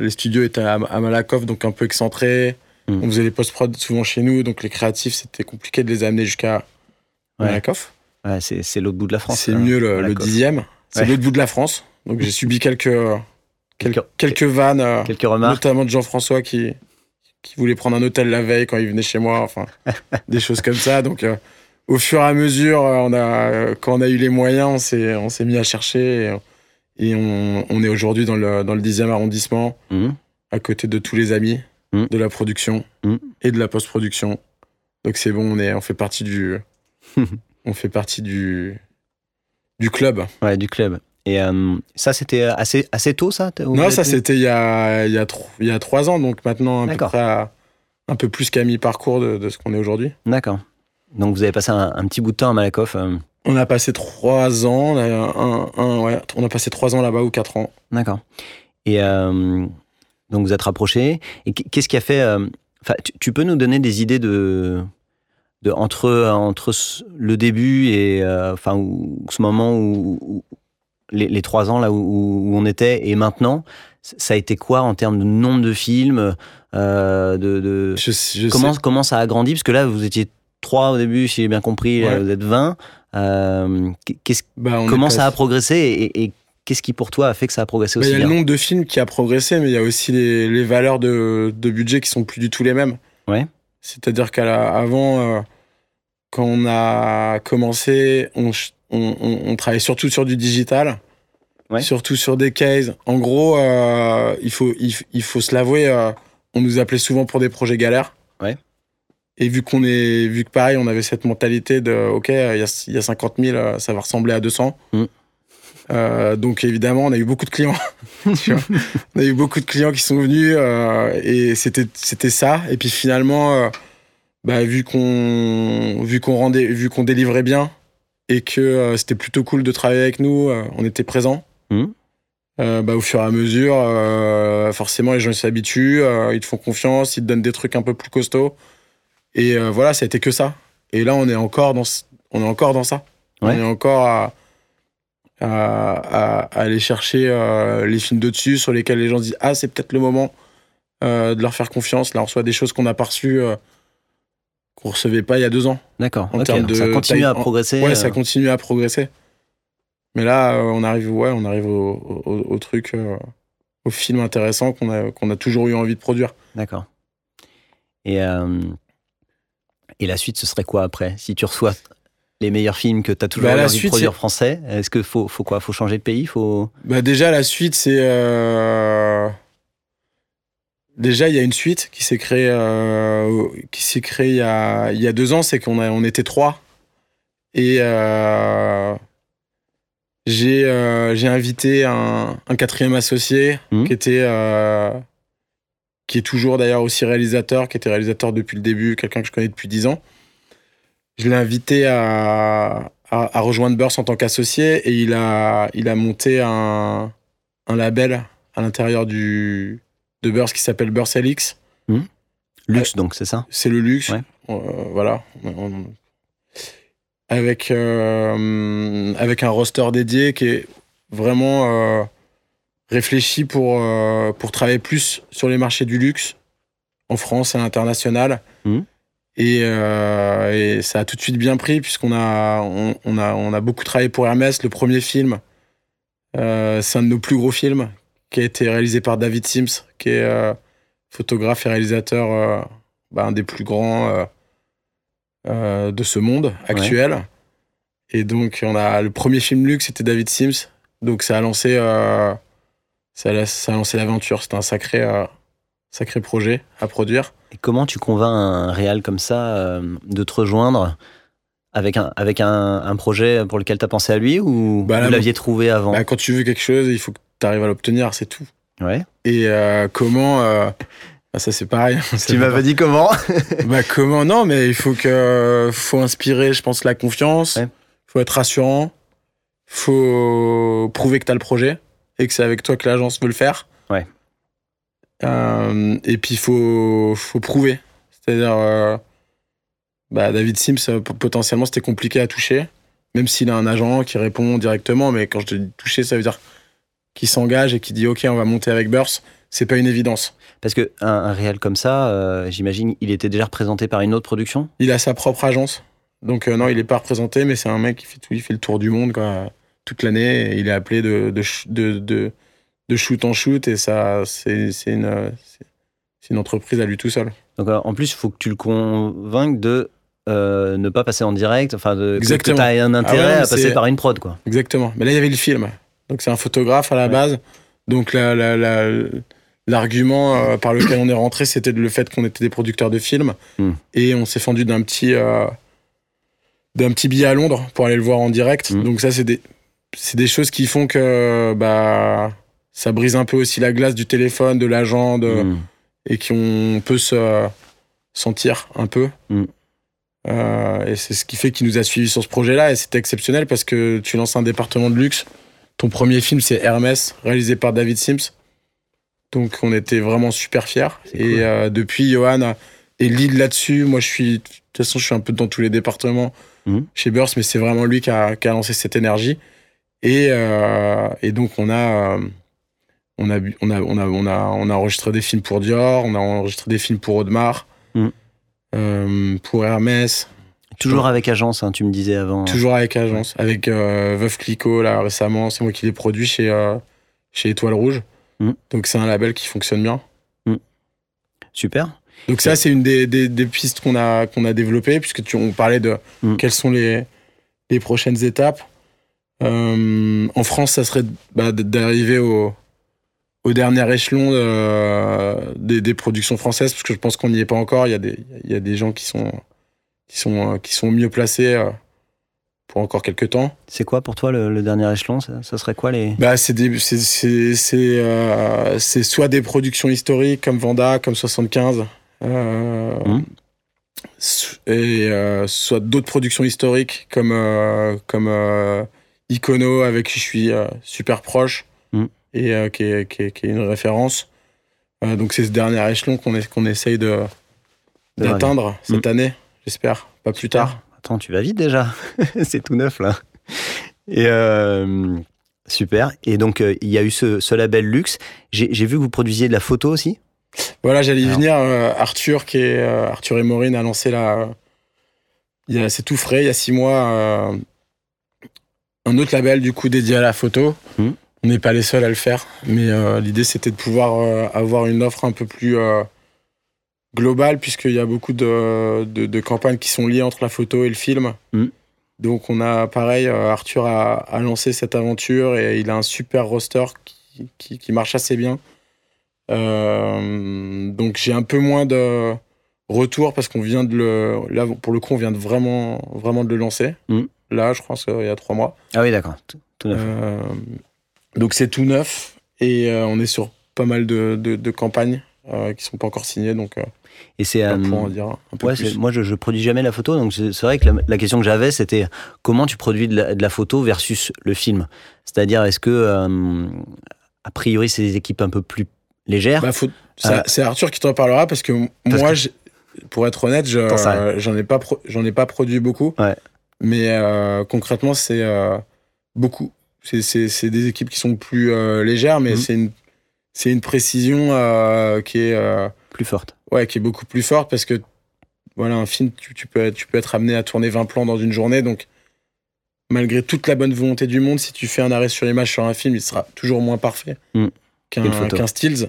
les studios étaient à, Malakoff donc un peu excentrés. Mm. On faisait les post prod souvent chez nous donc les créatifs c'était compliqué de les amener jusqu'à Malakoff. Ouais, c'est l'autre bout de la France. C'est mieux le, dixième. C'est l'autre bout de la France. Donc j'ai subi quelques quelques, vannes, euh, quelques remarques. notamment de Jean-François qui, qui voulait prendre un hôtel la veille quand il venait chez moi, enfin, des choses comme ça. Donc, euh, au fur et à mesure, euh, on a, quand on a eu les moyens, on s'est, on s'est mis à chercher et, on, on, est aujourd'hui dans le, dans le 10e arrondissement, mmh. à côté de tous les amis mmh. de la production mmh. et de la post-production. Donc, c'est bon, on, est, on fait partie du, on fait partie du, du club. Ouais, du club. Et euh, ça, c'était assez, assez tôt, ça Non, ça, c'était il, y a, il, y a il y a trois ans, donc maintenant, à peu près un peu plus qu'à mi-parcours de, ce qu'on est aujourd'hui. D'accord. Donc, vous avez passé un, petit bout de temps à Malakoff euh. On a passé trois ans, un, un, ouais, on a passé trois ans là-bas ou quatre ans. D'accord. Et euh, donc, vous êtes rapprochés. Et qu'est-ce qui a fait. Enfin, tu, peux nous donner des idées de. De, entre, entre le début et enfin ce moment où, les, trois ans là où, on était et maintenant, ça a été quoi en termes de nombre de films euh, de, comment, comment ça a grandi? Parce que là, vous étiez trois au début, si j'ai bien compris, vous êtes 20. Euh, bah, comment ça a progressé et, qu'est-ce qui pour toi a fait que ça a progressé bah, aussi Il y a le nombre de films qui a progressé, mais il y a aussi les, valeurs de, budget qui sont plus du tout les mêmes. Ouais. C'est-à-dire qu'avant, euh, quand on a commencé, on, on, travaille surtout sur du digital, surtout sur des cases. En gros, euh, il, faut, il, faut se l'avouer, euh, on nous appelait souvent pour des projets galères. Et vu qu'on est, vu que pareil, on avait cette mentalité de, ok, il y a, 50 000, euh, ça va ressembler à 200. Mm. donc évidemment, on a eu beaucoup de clients. on a eu beaucoup de clients qui sont venus et c'était c'était ça. Et puis finalement, bah, vu qu'on vu qu'on rendait, vu qu'on délivrait bien, et que euh, c'était plutôt cool de travailler avec nous. Euh, on était présents. Mmh. Euh, bah, au fur et à mesure, forcément, les gens s'habituent, ils te font confiance, ils te donnent des trucs un peu plus costauds. Et voilà, ça a été que ça. Et là, on est encore dans, on est encore dans ça. On est encore à, à, aller chercher les films de dessus sur lesquels les gens disent Ah, c'est peut-être le moment de leur faire confiance. Là, on reçoit des choses qu'on n'a pas reçues qu'on recevait pas il y a deux ans. D'accord. ça continue à progresser. Ouais, ça euh. continue à progresser. Mais là, euh, on arrive, ouais, on arrive au, truc, euh, au film intéressant qu'on a, qu'on a toujours eu envie de produire. D'accord. Et, et la suite, ce serait quoi après Si tu reçois les meilleurs films que tu as toujours bah, envie de produire français, est-ce qu'il faut, faut quoi Faut changer de pays faut... Bah déjà, la suite, c'est Déjà, il y a une suite qui s'est créée, euh, qui s'est créée il y a, il y a deux ans, c'est qu'on on était trois. Et euh, j'ai, euh, j'ai invité un, un, quatrième associé mmh. qui était qui est toujours d'ailleurs aussi réalisateur, qui était réalisateur depuis le début, quelqu'un que je connais depuis 10 ans. Je l'ai invité à, à, rejoindre Burst en tant qu'associé et il a, il a monté un, un label à l'intérieur du de Burst qui s'appelle Burst LX. Mmh. Luxe, donc, c'est ça? C'est le luxe. Euh, voilà. Avec, euh, avec un roster dédié qui est vraiment euh, réfléchi pour, pour travailler plus sur les marchés du luxe en France et à l'international. Mmh. Et, et, ça a tout de suite bien pris puisqu'on a, on, a, on a beaucoup travaillé pour Hermès. Le premier film, c'est un de nos plus gros films qui a été réalisé par David Sims, qui est photographe et réalisateur, euh, bah, un des plus grands euh, euh, de ce monde actuel. Et donc, on a le premier film luxe, c'était David Sims. Donc, ça a lancé, ça, a, ça a lancé l'aventure. C'était un sacré, sacré projet à produire. Et comment tu convaincs un réal comme ça de te rejoindre avec un, avec un, projet pour lequel tu as pensé à lui ou bah, vous l'aviez trouvé avant? Bah, Quand tu veux quelque chose, il faut que tu arrives à l'obtenir, c'est tout. Ouais. Et euh, comment euh, bah, Ça c'est pareil. Tu m'avais dit comment? Bah comment? Non, mais il faut que faut inspirer, je pense, la confiance. Il Faut être rassurant. Faut prouver que tu as le projet et que c'est avec toi que l'agence veut le faire. Ouais. Euh, et puis il faut faut prouver. C'est-à-dire, bah, David Sims potentiellement c'était compliqué à toucher, même s'il a un agent qui répond directement. Mais quand je te dis toucher, ça veut dire qui s'engage et qui dit OK, on va monter avec Burst, c'est pas une évidence. Parce que un, réel comme ça, euh, j'imagine, il était déjà représenté par une autre production? Il a sa propre agence, donc euh, non, il est pas représenté, mais c'est un mec qui fait tout, il fait le tour du monde quoi, toute l'année. Il est appelé de de, de, de, shoot en shoot et ça, c'est une une entreprise à lui tout seul. Donc en plus, il faut que tu le convainques de euh, ne pas passer en direct, enfin de Exactement. que tu as un intérêt ah à passer par une prod quoi. Exactement. Mais là il y avait le film. Donc c'est un photographe à la base. Donc l'argument euh, par lequel on est rentré, c'était le fait qu'on était des producteurs de films. Hmm. Et on s'est fendu d'un petit, euh, d'un petit billet à Londres pour aller le voir en direct. Hmm. Donc ça, c'est des, des choses qui font que bah, ça brise un peu aussi la glace du téléphone, de l'agent, hmm. et qu'on peut se sentir un peu. Euh, et c'est ce qui fait qu'il nous a suivis sur ce projet-là. Et c'était exceptionnel parce que tu lances un département de luxe ton premier film, c'est Hermès, réalisé par David Sims. Donc, on était vraiment super fiers. Et euh, depuis, Johan est lead là-dessus. Moi, je suis, de toute façon, je suis un peu dans tous les départements mhm. chez Burst, mais c'est vraiment lui qui a, lancé cette énergie. Et, euh, et donc, on a, euh, on, a, on, a, on, a, on, a, on a enregistré des films pour Dior, on a enregistré des films pour Audemars, mhm. pour Hermès. Toujours avec agence, hein, tu me disais avant. Toujours avec agence. Avec euh, Veuve Clicquot, là, récemment, c'est moi qui l'ai produit chez, euh, chez Étoile Rouge. Mm. Donc, c'est un label qui fonctionne bien. Mm. Super. Donc, ça, c'est une des, des, pistes qu'on a, qu'on a développées, puisque tu, on parlait de mm. quelles sont les, les prochaines étapes. Euh, en France, ça serait bah, d'arriver au, au dernier échelon des, des, productions françaises, parce que je pense qu'on n'y est pas encore. Il y, a des, il y a des gens qui sont qui sont, euh, qui sont mieux placés euh, pour encore quelques temps. C'est quoi pour toi le, dernier échelon? Ça, serait quoi les bah, c'est, euh, c'est, soit des productions historiques comme Vanda, comme 75, mmh. et soit d'autres productions historiques comme, comme Icono avec qui je suis super proche mmh. et qui est, qui, est, une référence. donc c'est ce dernier échelon qu'on, essaye de, d'atteindre cette mmh. année j'espère, pas plus tard. Attends, tu vas vite déjà. c'est tout neuf là. Et euh, super. Et donc, euh, il y a eu ce, label luxe. J'ai vu que vous produisiez de la photo aussi. Voilà, j'allais y venir. Euh, Arthur, qui est Arthur et Maureen, a lancé la. C'est tout frais, il y a six mois, un autre label du coup dédié à la photo. Hmm. On n'est pas les seuls à le faire, mais l'idée c'était de pouvoir avoir une offre un peu plus global, puisqu'il y a beaucoup de, de, campagnes qui sont liées entre la photo et le film. Mm. Donc on a, pareil, euh, Arthur a, a, lancé cette aventure et il a un super roster qui, qui, marche assez bien. Euh, donc j'ai un peu moins de retour parce qu'on vient de le... Là, pour le coup, on vient de vraiment, vraiment de le lancer. Mm. Là, je pense qu'il y a trois mois. Ah oui, d'accord. Tout, neuf. Euh, donc c'est tout neuf et on est sur pas mal de, de, de campagnes euh, qui sont pas encore signés, donc euh, Et c'est. euh, dire un peu ouais, plus. c'est- moi, je, je produis jamais la photo, donc c'est vrai que la, la question que j'avais, c'était comment tu produis de la, de la photo versus le film? C'est-à-dire, est-ce que, euh, a priori, c'est des équipes un peu plus légères? Bah, c'est Euh, Arthur qui t'en parlera parce que Parce moi, que- pour être honnête, je- euh, j'en ai pas j'en ai pas produit beaucoup. Ouais. Mais euh, concrètement, c'est euh, beaucoup. C'est- des équipes qui sont plus euh, légères, mais Mhm. c'est une précision qui est plus fortes ouais qui est beaucoup plus forte parce que voilà un film tu, tu peux être, tu peux être amené à tourner 20 plans dans une journée donc malgré toute la bonne volonté du monde si tu fais un arrêt sur image sur un film il sera toujours moins parfait Mm. qu'un qu'un stills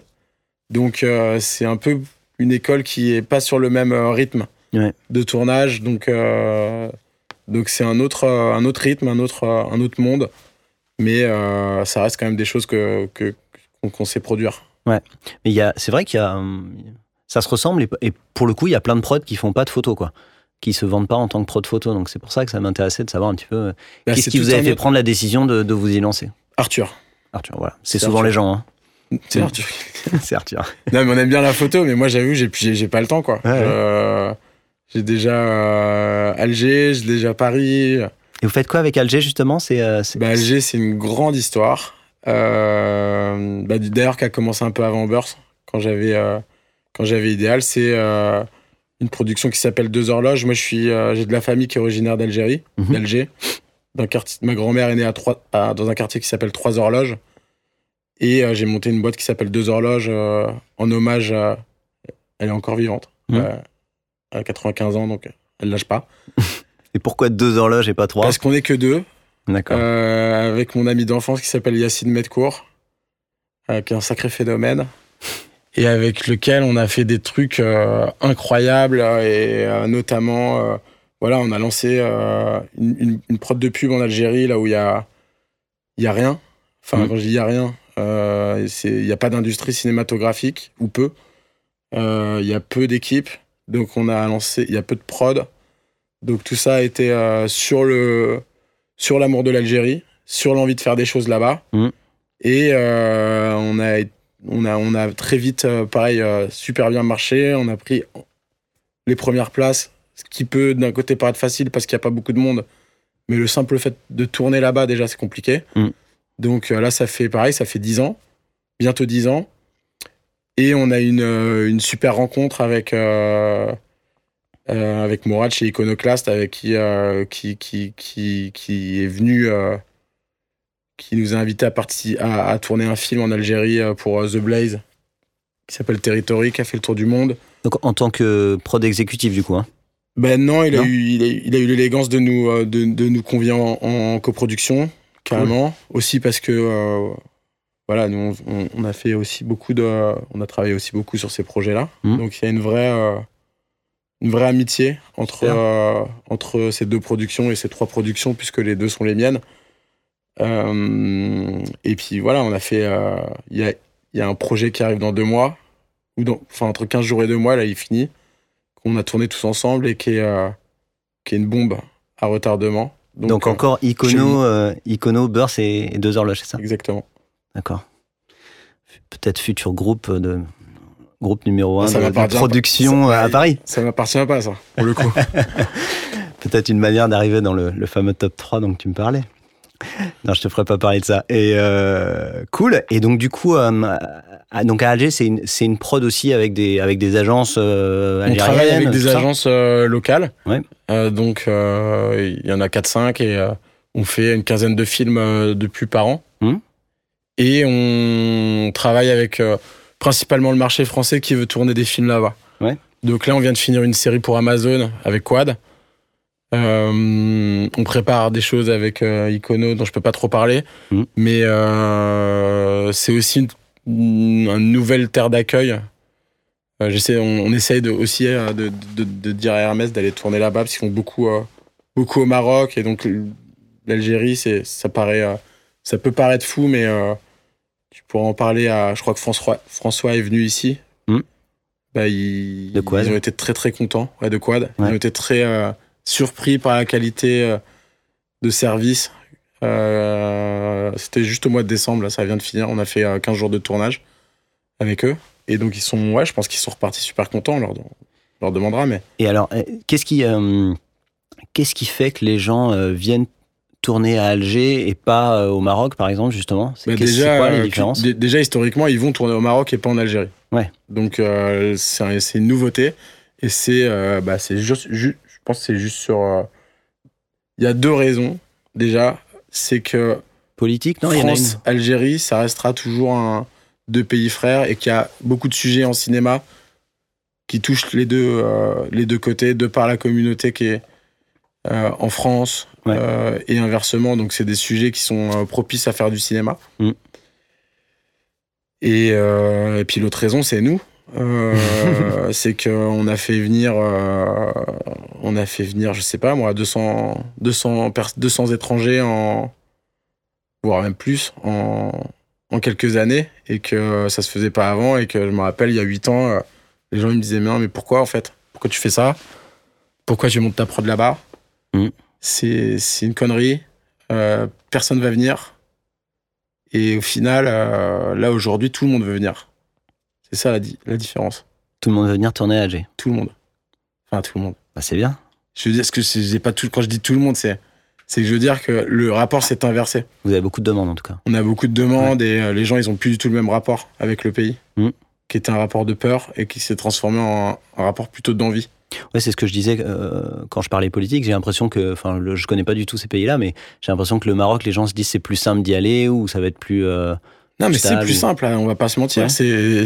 donc c'est un peu une école qui est pas sur le même rythme Ouais. de tournage donc donc c'est un autre euh, un autre rythme un autre euh, un autre monde mais euh, ça reste quand même des choses que que- qu'on qu'on sait produire Mais y a, c'est vrai qu'il y a, ça se ressemble et, et pour le coup, il y a plein de prods qui font pas de photos, quoi, qui se vendent pas en tant que prod photo. Donc c'est pour ça que ça m'intéressait de savoir un petit peu Bah, qu'est-ce qui vous avait fait autre- prendre la décision de, de vous y lancer. Arthur Arthur, voilà. C'est souvent Arthur. les gens, hein. c'est. Arthur c'est Arthur. Non, mais on aime bien la photo, mais moi, j'avoue, j'ai, j'ai, j'ai pas le temps, quoi. Ouais, j'ai déjà euh, Alger, j'ai déjà Paris. Et vous faites quoi avec Alger justement? C'est, euh, Bah, Alger, c'est une grande histoire. Euh, bah, d'ailleurs, qui a commencé un peu avant Burst, quand j'avais, quand j'avais Idéal. C'est une production qui s'appelle Deux Horloges. Moi, je suis, euh, j'ai de la famille qui est originaire d'Algérie, Mhm. d'Alger. D'un quartier, ma grand-mère est née à trois, à- dans un quartier qui s'appelle Trois Horloges. Et euh, j'ai monté une boîte qui s'appelle Deux Horloges euh, en hommage à. Elle est encore vivante. Mhm. À 95 ans, donc elle lâche pas. Et pourquoi deux horloges et pas trois? Parce qu'on est que deux. D'accord. Euh, avec mon ami d'enfance qui s'appelle Yacine Medcourt, euh, qui est un sacré phénomène. Et avec lequel on a fait des trucs euh, incroyables, et euh, notamment, voilà, on a lancé une, une- une prod de pub en Algérie, là où il y a, il y a rien. Enfin, Mhm. quand je dis il y a rien, il n'y a pas d'industrie cinématographique, ou peu. Il y a peu d'équipes, donc on a lancé, il y a peu de prod. Donc tout ça a été euh, sur le sur l'amour de l'Algérie, sur l'envie de faire des choses là-bas. Mhm. Et euh, on, a, on, a, on a très vite, euh, pareil, super bien marché. On a pris les premières places, ce qui peut d'un côté paraître facile parce qu'il n'y a pas beaucoup de monde. Mais le simple fait de tourner là-bas, déjà, c'est compliqué. Mhm. Donc là, ça fait pareil, ça fait 10 ans, bientôt 10 ans. Et on a une, euh, une super rencontre avec, euh, euh, avec Mourad chez Iconoclast, avec qui, euh, qui, qui, qui, qui est venu, qui nous a invités à, à, à tourner un film en Algérie pour The Blaze, qui s'appelle Territory, qui a fait le tour du monde. Donc en tant que prod exécutif du coup. Hein. Ben non, il a eu, il a, eu- il a eu l'élégance de nous, de, de nous convier en, en coproduction, carrément. Aussi parce que, voilà, nous, on, a fait aussi beaucoup de, on a travaillé aussi beaucoup sur ces projets-là. Mhm. Donc il y a une vraie, euh, une vraie amitié entre, euh, entre ces deux productions et ces trois productions, puisque les deux sont les miennes. Euh, et puis voilà, on a fait, il y a, y a un projet qui arrive dans deux mois, ou dans, enfin entre 15 jours et deux mois, là il finit qu'on a tourné tous ensemble et qui est, qui est une bombe à retardement. Donc, encore Icono, Icono, Burst et, et deux horloges, c'est ça? Exactement. D'accord. Peut-être futur groupe de groupe numéro un Ah, ça de, de m'appartient pas. production Ça- à Paris. Ça m'appartient pas, ça, pour le coup. Peut-être une manière d'arriver dans le, le fameux top 3 dont tu me parlais. Non, je te ferai pas parler de ça. Et euh, cool. Et donc du coup, euh, à, donc à Alger, c'est une, c'est une prod aussi avec des avec des agences euh, On algériennes. travaille avec des agences euh, locales. Ouais. Euh, donc, euh, il y en a 4-5 et euh, on fait une quinzaine de films euh, depuis par an. Mhm. Et on travaille avec euh, principalement le marché français qui veut tourner des films là-bas. Ouais. Donc là, on vient de finir une série pour Amazon avec Quad. Euh, on prépare des choses avec euh, Icono dont je peux pas trop parler, Mhm. mais euh, c'est aussi une, une- nouvelle terre d'accueil. On, on essaye de, aussi de, de- de dire à Hermès d'aller tourner là-bas parce qu'ils font beaucoup, beaucoup au Maroc et donc l'Algérie, ça paraît, ça peut paraître fou, mais tu pourras en parler à, je crois que François, François est venu ici. Mhm. Bah, ils, De Quad. ils ont été très très contents, ouais, de Quad. Ils ont été très euh, surpris par la qualité euh, de service. Euh, c'était juste au mois de décembre, là, ça vient de finir. On a fait euh, 15 jours de tournage avec eux. et donc ils sont, ouais, je pense qu'ils sont repartis super contents. On leur, on leur demandera, mais. Et alors, qu'est-ce qui, qu'est-ce qui fait que les gens viennent tourner à Alger et pas euh, au Maroc, par exemple, justement? C'est déjà, quoi les euh, différences déjà historiquement, ils vont tourner au Maroc et pas en Algérie. Ouais. Donc euh, c'est un- c'est une nouveauté et c'est euh, bah, c'est juste, ju- je pense que c'est juste sur. euh, Il y a deux raisons déjà, c'est que Politique, non? Il y en a France, Algérie, ça restera toujours un deux pays frères et qu'il y a beaucoup de sujets en cinéma qui touchent les deux les deux côtés de par la communauté qui est en France Ouais. euh, et inversement. Donc c'est des sujets qui sont euh, propices à faire du cinéma. Mm. Et, euh, et puis l'autre raison, c'est nous. Euh, c'est qu'on a fait venir, euh, on a fait venir, je sais pas moi, 200, 200, pers- 200 étrangers en, voire même plus, en, en quelques années, et que ça se faisait pas avant, et que je me rappelle, il y a 8 ans, euh, les gens ils me disaient, mais non, mais pourquoi en fait? Pourquoi tu fais ça? Pourquoi tu montes ta prod là-bas? Mm. C'est une connerie, euh, personne va venir, et au final, euh, là aujourd'hui, tout le monde veut venir. C'est ça la, di- la différence. Tout le monde veut venir tourner à Alger. Tout le monde. Enfin, tout le monde. Bah, c'est bien. Je veux dire, ce que j'ai pas tout, quand je dis tout le monde, c'est, c'est que je veux dire que le rapport s'est inversé. Vous avez beaucoup de demandes, en tout cas. On a beaucoup de demandes et euh, les gens, ils ont plus du tout le même rapport avec le pays, Mm. qui était un rapport de peur et qui s'est transformé en un rapport plutôt d'envie. Ouais, c'est ce que je disais euh, quand je parlais politique. J'ai l'impression que, enfin, je connais pas du tout ces pays-là, mais j'ai l'impression que le Maroc, les gens se disent c'est plus simple d'y aller ou ça va être plus. euh, Non, mais c'est plus simple, hein, on va pas se mentir. Ouais.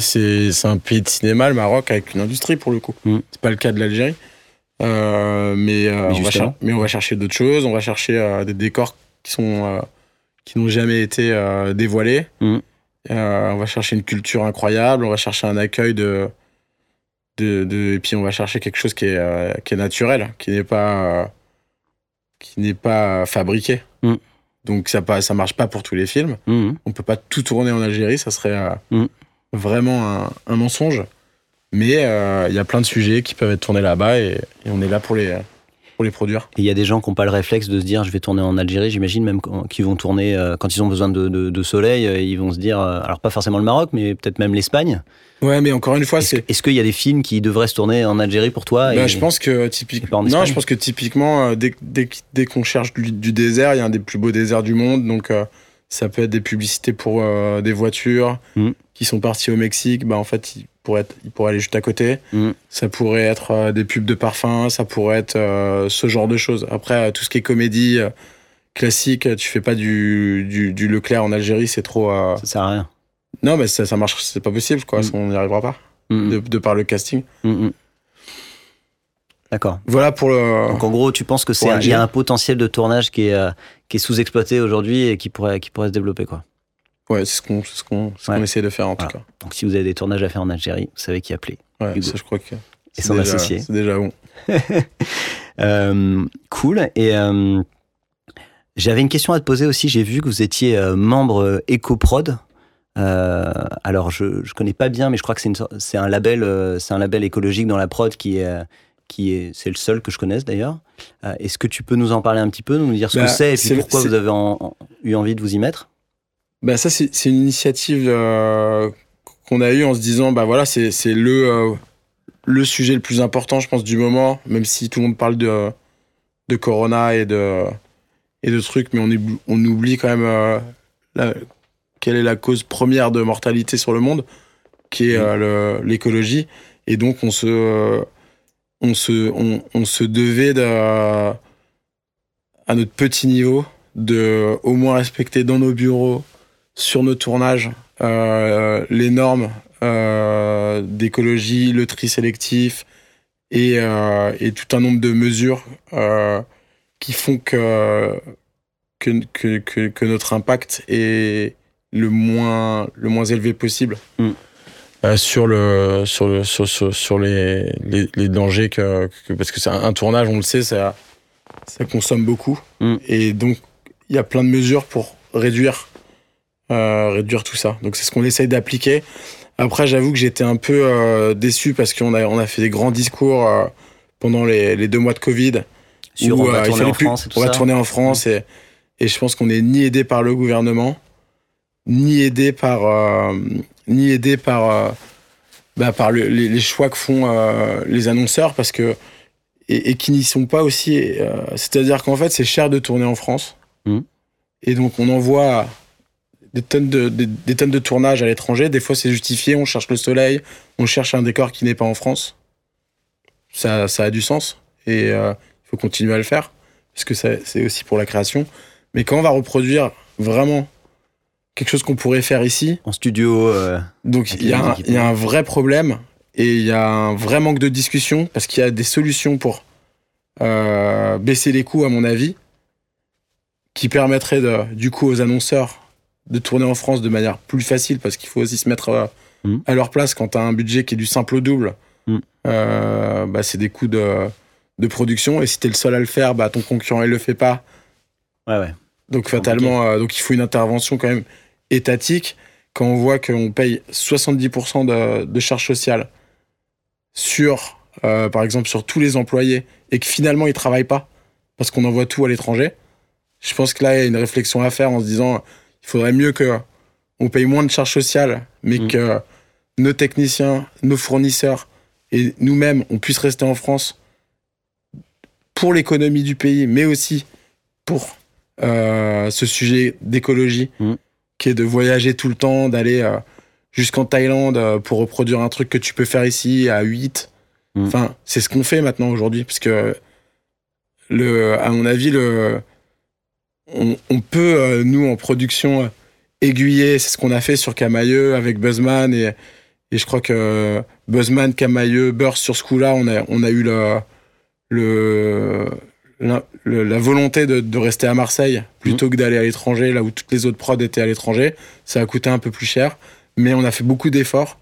C'est, un pays de cinéma, le Maroc, avec une industrie pour le coup. Mm. C'est pas le cas de l'Algérie. Euh, mais, Mais on va justement. cher- mais on va chercher d'autres choses. On va chercher des décors qui sont qui n'ont jamais été dévoilés. Mm. On va chercher une culture incroyable. On va chercher un accueil de, de, de- et puis on va chercher quelque chose qui est euh, qui est naturel, qui n'est pas euh, qui n'est pas fabriqué. Mm. Donc ça pas ça marche pas pour tous les films mhm. on peut pas tout tourner en Algérie, ça serait euh, Mm. vraiment un, un mensonge. Mais il y a plein de sujets qui peuvent être tournés là-bas et, et on est là pour les, pour les produire. Et il y a des gens qui n'ont pas le réflexe de se dire je vais tourner en Algérie, j'imagine même quand- qui vont tourner euh, quand ils ont besoin de, de- de soleil, euh, ils vont se dire, euh, alors pas forcément le Maroc, mais peut-être même l'Espagne. Ouais, mais encore une fois, Est-ce c'est. est-ce qu'il y a des films qui devraient se tourner en Algérie pour toi et- je pense que typiquement. Non, je pense que typiquement, dès, dès, dès qu'on cherche du, du désert, il y a un des plus beaux déserts du monde. Donc, ça peut être des publicités pour euh, des voitures Mm. qui sont parties au Mexique. Bah, en fait, ils pourraient, être- ils pourraient aller juste à côté. Mm. Ça pourrait être euh, des pubs de parfum. Ça pourrait être euh, ce genre de choses. Après, tout ce qui est comédie classique, tu fais pas du, du, du Leclerc en Algérie, c'est trop. Ça sert à rien. Non, mais ça, ça marche, c'est pas possible, quoi. Mm. On n'y arrivera pas de, de par le casting. D'accord. Voilà pour le. Donc en gros, tu penses que c'est il y a un potentiel de tournage qui est, euh, qui est sous-exploité aujourd'hui et qui pourrait, qui pourrait se développer quoi. Ouais, c'est ce qu'on ce qu'on ce Ouais. essaie de faire en Voilà. tout cas. Donc si vous avez des tournages à faire en Algérie, vous savez qui appeler. Ouais, Hugo. ça, je crois que Et son déjà- associé. C'est déjà bon. Euh, cool. Et euh, j'avais une question à te poser aussi. J'ai vu que vous étiez euh, membre EcoProd. Euh, alors je je connais pas bien, mais je crois que c'est un label c'est un label écologique dans la prod qui est qui est c'est le seul que je connaisse d'ailleurs. Euh, Est-ce que tu peux nous en parler un petit peu, nous dire ce Bah, que c'est et puis c'est le- pourquoi vous avez en- en- eu envie de vous y mettre? Bah ça c'est une initiative euh, qu'on a eue en se disant bah voilà c'est c'est le euh, le sujet le plus important je pense du moment même si tout le monde parle de de corona et de et de trucs mais on oublie, on oublie quand même la- quelle est la cause première de mortalité sur le monde qui est l'écologie. Et donc on se on se devait de à notre petit niveau de au moins respecter dans nos bureaux sur nos tournages euh, les normes euh, d'écologie, le tri sélectif et, euh, et tout un nombre de mesures qui font que, notre impact est le moins, le moins élevé possible. Mm. Euh, sur le sur le sur, sur, sur les, les, les dangers que, que- parce que c'est un, un tournage on le sait ça ça consomme beaucoup Mm. et donc il y a plein de mesures pour réduire euh, réduire tout ça. Donc c'est ce qu'on essaye d'appliquer. Après, j'avoue que j'étais un peu euh, déçu parce qu'on a, on a fait des grands discours pendant les, les deux mois de Covid. Sur où, on va tourner en plus- France et tout on va ça tourner en France et, et je pense qu'on n'est ni aidé par le gouvernement, ni aidé par, ni aidé par, euh, bah, par le- les, les choix que font euh, les annonceurs parce que et, et qui n'y sont pas aussi. euh, C'est-à-dire qu'en fait, c'est cher de tourner en France. Mhm. Et donc, on envoie des tonnes de, des, des tonnes de tournage à l'étranger. Des fois, c'est justifié. On cherche le soleil. On cherche un décor qui n'est pas en France. Ça, ça a du sens. Et euh, il faut continuer à le faire. Parce que c'est aussi pour la création. Mais quand on va reproduire vraiment quelque chose qu'on pourrait faire ici, En studio, euh, donc il y, a un- équipements. il y a un vrai problème et il y a un vrai manque de discussion parce qu'il y a des solutions pour euh, baisser les coûts, à mon avis, qui permettraient de- du coup aux annonceurs de tourner en France de manière plus facile parce qu'il faut aussi se mettre euh, Mhm. à leur place quand tu as un budget qui est du simple au double. Euh, bah, c'est des coûts de, de production et si tu es le seul à le faire, bah, ton concurrent il le fait pas. ouais, ouais. Donc fatalement, euh, donc il faut une intervention quand même étatique. Quand on voit qu'on paye 70% de, de charges sociales sur, euh, par exemple, sur tous les employés et que finalement ils travaillent pas parce qu'on envoie tout à l'étranger, je pense que là il y a une réflexion à faire en se disant il faudrait mieux que on paye moins de charges sociales, mais Mm. que nos techniciens, nos fournisseurs et nous-mêmes on puisse rester en France pour l'économie du pays, mais aussi pour euh, ce sujet d'écologie, Mm. qui est de voyager tout le temps, d'aller euh, jusqu'en Thaïlande euh, pour reproduire un truc que tu peux faire ici à 8. Mm. Enfin, c'est ce qu'on fait maintenant aujourd'hui, parce que, le, à mon avis, le, on, on peut, nous, en production, aiguiller, c'est ce qu'on a fait sur Camailleux avec Buzzman, et, et je crois que Buzzman, Camailleux, Burst, sur ce coup-là, on a, on a eu le, le, la, volonté de, de rester à Marseille plutôt que d'aller à l'étranger, là où toutes les autres prods étaient à l'étranger. Ça a coûté un peu plus cher, mais on a fait beaucoup d'efforts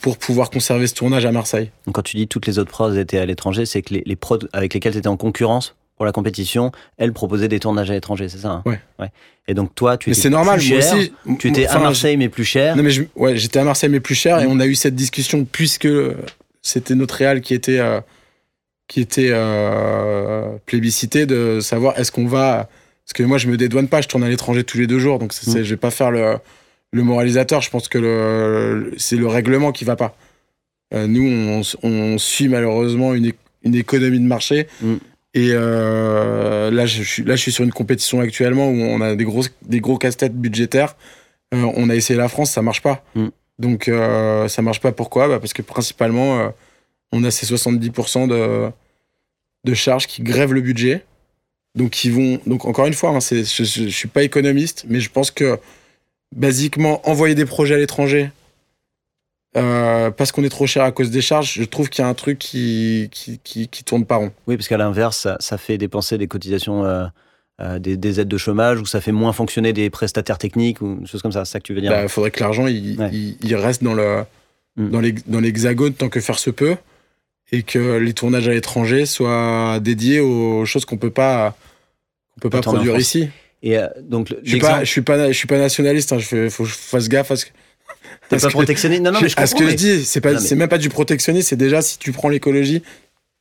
pour pouvoir conserver ce tournage à Marseille. Donc, quand tu dis toutes les autres prods étaient à l'étranger, c'est que les, les prods avec lesquels tu étais en concurrence pour la compétition, elles proposaient des tournages à l'étranger, c'est ça hein? Ouais. Et donc toi, tu Mais étais c'est normal, plus moi cher, aussi. tu étais enfin, à Marseille mais plus cher. Non, mais je- ouais, j'étais à Marseille, mais plus cher, et Mm. on a eu cette discussion puisque c'était notre réal qui était, euh, qui était euh, plébiscité de savoir est-ce qu'on va. Parce que moi, je me dédouane pas, je tourne à l'étranger tous les deux jours, donc c'est- Mm. c'est- je vais pas faire le, le moralisateur. Je pense que le, c'est le règlement qui va pas. Euh, nous, on, on suit malheureusement une, économie de marché. Mm. Et euh, là, je suis, là, je suis sur une compétition actuellement où on a des gros, des gros casse-têtes budgétaires. On a essayé la France, ça marche pas. Mm. Donc, ça marche pas pourquoi? Bah Parce que principalement, on a ces 70% de, de charges qui grèvent le budget. Donc, qui vont. Donc, encore une fois, hein, je, je suis pas économiste, mais je pense que, basiquement, envoyer des projets à l'étranger euh, parce qu'on est trop cher à cause des charges, je trouve qu'il y a un truc qui, qui, qui, qui tourne pas rond. Oui, parce qu'à l'inverse, ça, ça fait dépenser des cotisations, euh, euh, des, des aides de chômage, ou ça fait moins fonctionner des prestataires techniques, ou des choses comme ça. C'est ça que tu veux dire Il faudrait que l'argent il, Ouais. il, il reste dans le Mm. dans l'hex- dans l'hexagone tant que faire se peut et que les tournages à l'étranger soient dédiés aux choses qu'on peut pas qu'on peut pas produire ici. Et euh, donc, Je suis pas je suis pas je suis pas nationaliste. Hein, je fais faut que je fasse gaffe à ce que t'es pas protectionniste Non, non, mais je à ce que mais- je dis. C'est pas mais- même pas du protectionnisme. C'est déjà si tu prends l'écologie,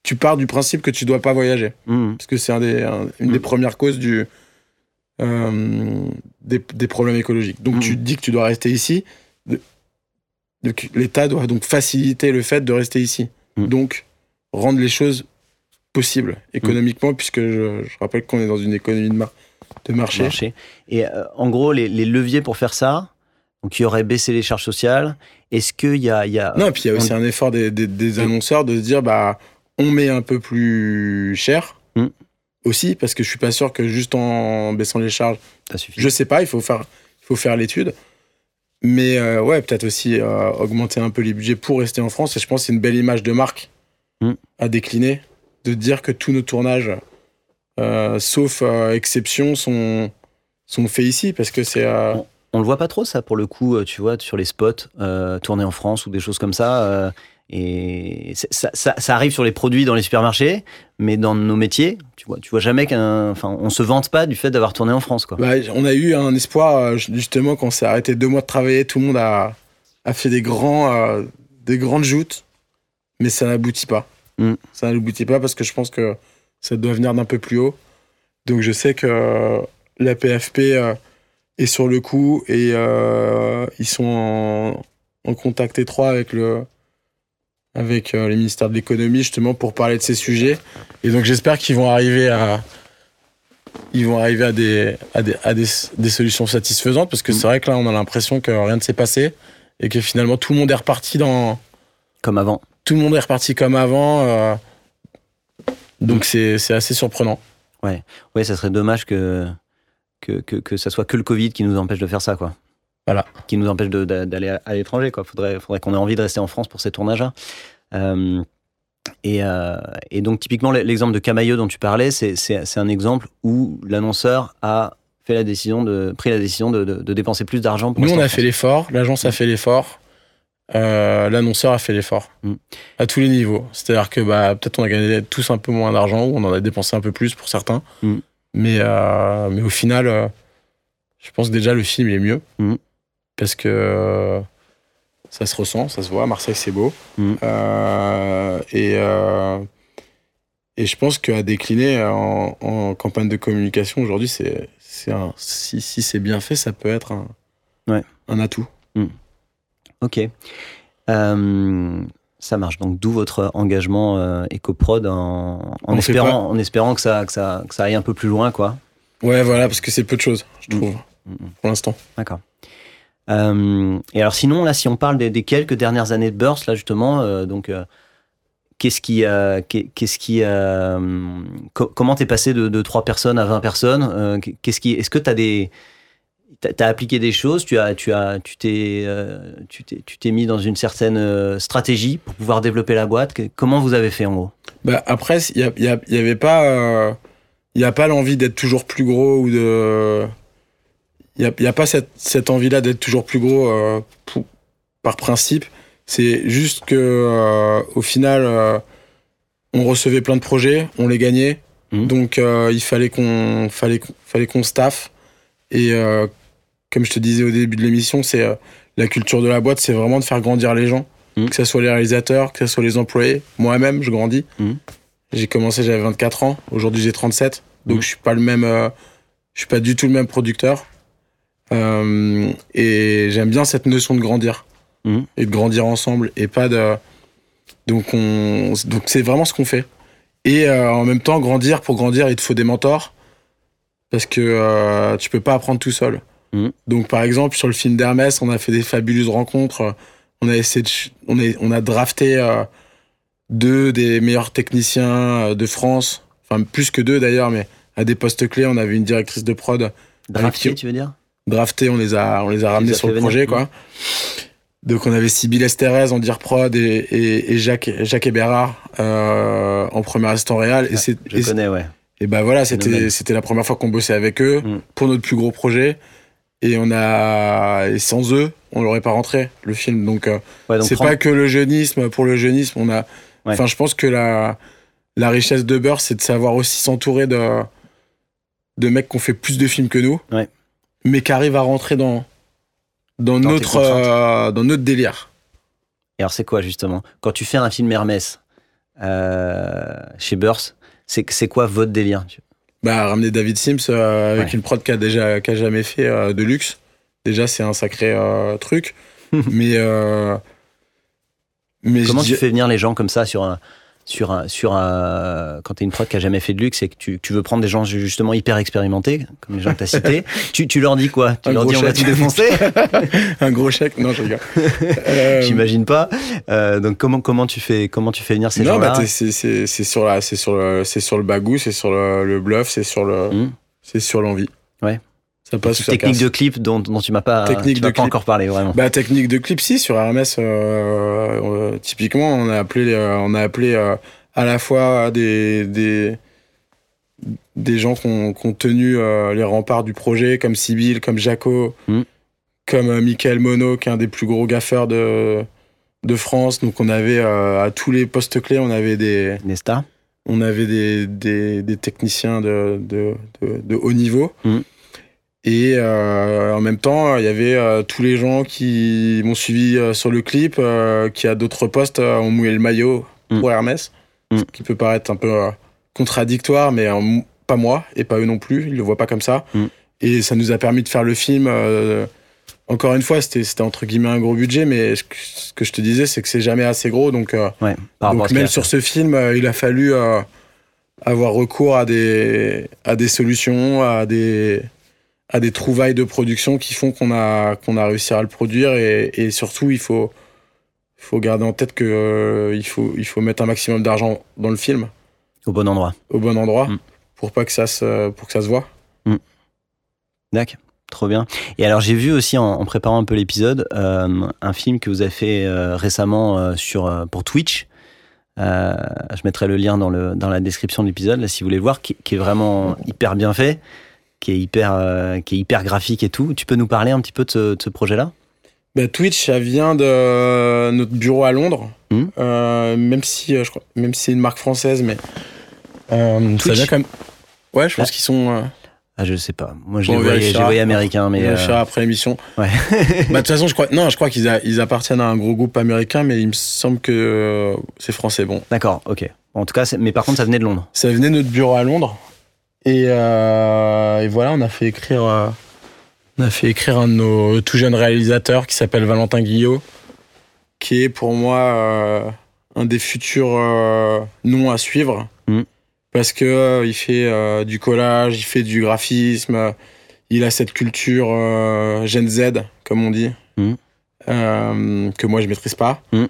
tu pars du principe que tu dois pas voyager Mhm. parce que c'est un des, un- une des Mm. premières causes du, euh, des, des problèmes écologiques. Donc Mm. tu dis que tu dois rester ici. L'État doit donc faciliter le fait de rester ici. Mm. Donc rendre les choses possibles économiquement, puisque je, je rappelle qu'on est dans une économie de, mar- de marché. marché. Et euh, en gros, les, les leviers pour faire ça, donc il y aurait baissé les charges sociales. Est-ce qu'il y a, il y a Non, et puis il y a aussi un effort des, des- des annonceurs de se dire bah on met un peu plus cher Mm. aussi parce que je suis pas sûr que juste en baissant les charges ça suffit Je sais pas, il faut faire, il faut faire l'étude. Mais euh, ouais, peut-être aussi euh, augmenter un peu les budgets pour rester en France. Et je pense que c'est une belle image de marque Mm. à décliner, de dire que tous nos tournages, euh, sauf exception, sont, sont faits ici. Parce que c'est. euh, On le voit pas trop ça pour le coup, tu vois, sur les spots tournés en France ou des choses comme ça. et ça, ça arrive sur les produits dans les supermarchés, mais dans nos métiers, tu vois, tu vois jamais qu'un, enfin, on se vante pas du fait d'avoir tourné en France, quoi. bah, on a eu un espoir, euh, justement, quand on s'est arrêté deux mois de travailler, tout le monde a, a fait des, grands, euh, des grandes joutes, mais ça n'aboutit pas. Mm. Ça n'aboutit pas parce que je pense que ça doit venir d'un peu plus haut. Donc je sais que euh, la PFP est sur le coup et euh, ils sont en, en contact étroit avec le, avec euh, les ministères de l'économie justement pour parler de ces sujets. Et donc j'espère qu'ils vont arriver à ils vont arriver à des à des, à des, des solutions satisfaisantes parce que c'est vrai que là on a l'impression que rien ne s'est passé et que finalement tout le monde est reparti dans Comme avant. tout le monde est reparti comme avant. euh, donc c'est c'est assez surprenant. Ouais, ça serait dommage que, que, que, que ça soit que le Covid qui nous empêche de faire ça, quoi. Voilà. Qui nous empêche d'aller à, l'étranger, quoi. Faudrait, faudrait qu'on ait envie de rester en France pour ces tournages-là. Euh, et, euh, et donc, typiquement, l'exemple de Camailleux dont tu parlais, c'est un exemple où l'annonceur a fait la décision de, pris la décision de, de- de dépenser plus d'argent pour Nous, on a fait l'effort, l'agence a fait l'effort, euh, l'annonceur a fait l'effort. Mm. À tous les niveaux. C'est-à-dire que bah, peut-être on a gagné tous un peu moins d'argent ou on en a dépensé un peu plus pour certains. Mm. Mais, mais au final, je pense que déjà le film il est mieux. Mm. Parce que euh, ça se ressent, ça se voit. Marseille, c'est beau. Mm. Euh, et, euh, et je pense qu'à décliner en, en campagne de communication aujourd'hui, c'est, si, si c'est bien fait, ça peut être un, Ouais. un atout. Ok. Euh, ça marche. Donc, d'où votre engagement EcoProd en, en espérant, en espérant que, ça, que, ça, que ça aille un peu plus loin, quoi. Ouais, voilà, parce que c'est peu de choses, je Mm. trouve, Mm. pour l'instant. D'accord. Euh, et alors sinon, là, si on parle des, quelques dernières années de Burst, là justement, euh, donc, euh, qu'est-ce qui, qu'est- qu'est-ce qui, co- comment t'es passé de, de 3 personnes à 20 personnes Qu'est-ce qui, est-ce que t'as des, t'as, appliqué des choses Tu as, tu as, tu t'es, tu t'es, mis dans une certaine stratégie pour pouvoir développer la boîte? Comment vous avez fait en gros? Bah, après, il y, y y avait pas, il y a pas l'envie d'être toujours plus gros ou de, il y a, y a pas cette, cette envie-là d'être toujours plus gros euh, pour- par principe. C'est juste que euh, au final, euh, on recevait plein de projets, on les gagnait, Mhm. donc il fallait qu'on, fallait, qu'on- fallait qu'on staffe. Et comme je te disais au début de l'émission, c'est la culture de la boîte, c'est vraiment de faire grandir les gens, Mhm. que ce soit les réalisateurs, que ce soit les employés. Moi-même, je grandis. Mhm. J'ai commencé, j'avais 24 ans. Aujourd'hui, j'ai 37. Donc, je suis pas le même, je suis pas du tout le même producteur. Euh, et j'aime bien cette notion de grandir Mhm. et de grandir ensemble et pas de. Donc, on, donc c'est vraiment ce qu'on fait. Et euh, en même temps, grandir pour grandir, il te faut des mentors parce que euh, tu peux pas apprendre tout seul. Mhm. Donc, par exemple, sur le film d'Hermès, on a fait des fabuleuses rencontres. On a essayé de, on, a drafté euh, deux des meilleurs techniciens de France, enfin plus que deux d'ailleurs, mais à des postes clés, on avait une directrice de prod Drafté, qui- tu veux dire? Drafté, on les a, on les a ramenés les sur le venir. projet, quoi. Donc on avait Sybille Estérez en dire prod et, et, et Jacques, Jacques Eberard euh, en premier assistant réel. Et, c'est, Je et, connais, ouais. et bah voilà, c'était, c'était la première fois qu'on bossait avec eux Mm. pour notre plus gros projet. Et on a, et sans eux, on l'aurait pas rentré, le film. Donc, euh, Ouais, donc c'est prendre- pas que le jeunisme pour le jeunisme. On a, Ouais. enfin, je pense que la, la richesse de Beurre, c'est de savoir aussi s'entourer de, de mecs qui ont fait plus de films que nous, Ouais. Mais qui arrivent à rentrer dans, dans, notre, euh, dans notre délire. Et alors, c'est quoi justement? Quand tu fais un film Hermès euh, chez Burst, c'est c'est quoi votre délire? Bah, ramener David Sims euh, avec Ouais. une prod qui a déjà a jamais fait euh, de luxe. Déjà, c'est un sacré truc. mais mais Comment tu fais venir les gens comme ça sur un. Sur un, sur un, quand tu es une prod qui a jamais fait de luxe et que tu, tu veux prendre des gens justement hyper expérimentés, comme les gens que tu as cités, tu, tu leur dis quoi? Tu Un leur dis on va tout chèque. défoncer? Un gros chèque Non, je rigole. Euh, J'imagine pas. Euh, donc comment, comment, tu fais, comment tu fais venir ces non, gens-là? bah, t'es- c'est c'est- c'est sur la, c'est sur le, c'est sur le bagou, c'est sur le, le bluff, c'est sur le, Hmm. c'est sur l'envie. Ouais. Ça passe ou ça Technique casse. de clip dont, dont tu m'as pas, Technique tu m'as de pas clip. encore parlé vraiment. Bah technique de clip si sur RMS euh, euh, typiquement on a appelé euh, on a appelé à la fois des des des gens qui ont, tenu les remparts du projet comme Sibyl, comme Jaco, Mm. comme Michael Mono qui est un des plus gros gaffeurs de de France. Donc on avait à tous les postes clés, on avait des Nesta on avait des, des, des techniciens de, de, de, de haut niveau. Mhm. Et euh, en même temps, il y avait euh, tous les gens qui m'ont suivi euh, sur le clip, euh, qui à d'autres postes euh, ont mouillé le maillot Mhm. pour Hermès, Mhm. ce qui peut paraître un peu euh, contradictoire, mais euh, pas moi et pas eux non plus, ils le voient pas comme ça. Mhm. Et ça nous a permis de faire le film euh, encore une fois, c'était entre guillemets un gros budget, mais ce que, ce que je te disais, c'est que c'est jamais assez gros. Donc, euh, Ouais, même sur ce film, euh, il a fallu euh, avoir recours à des, à des solutions, à des, à des trouvailles de production qui font qu'on a, qu'on a réussi à le produire. Et, et surtout, il faut, faut garder en tête que euh, il, faut, il faut mettre un maximum d'argent dans le film, Au bon endroit. au bon endroit, Mm. pour, pas que ça se, pour que ça se voit. D'accord. Trop bien. Et alors j'ai vu aussi en, en préparant un peu l'épisode euh, un film que vous avez fait euh, récemment sur pour Twitch. Je mettrai le lien dans le dans la description de l'épisode là si vous voulez le voir, qui, qui est vraiment hyper bien fait, qui est hyper euh, qui est hyper graphique et tout. Tu peux nous parler un petit peu de ce, de ce projet-là? Bah, Twitch, ça vient de notre bureau à Londres. Mhm. Euh, même si euh, je crois, même si c'est une marque française, mais euh, ça vient quand même. Ouais, je pense Ah. qu'ils sont. Euh, Ah je sais pas. Moi je Bon, les voyais, voyais américains mais on euh, après l'émission. ouais. Bah, de toute façon, je crois. Non, je crois qu'ils a- ils appartiennent à un gros groupe américain, mais il me semble que euh, c'est français. Bon, D'accord, ok. En tout cas, mais par contre, ça venait de Londres. ça venait de notre bureau à Londres. Et, euh, et voilà, on a fait écrire. euh, on a fait écrire un de nos tout jeunes réalisateurs qui s'appelle Valentin Guillot, qui est pour moi euh, un des futurs noms à suivre. Mhm. Parce que il fait du collage, il fait du graphisme, il a cette culture Gen Z, comme on dit, euh, que moi je maîtrise pas, Mhm.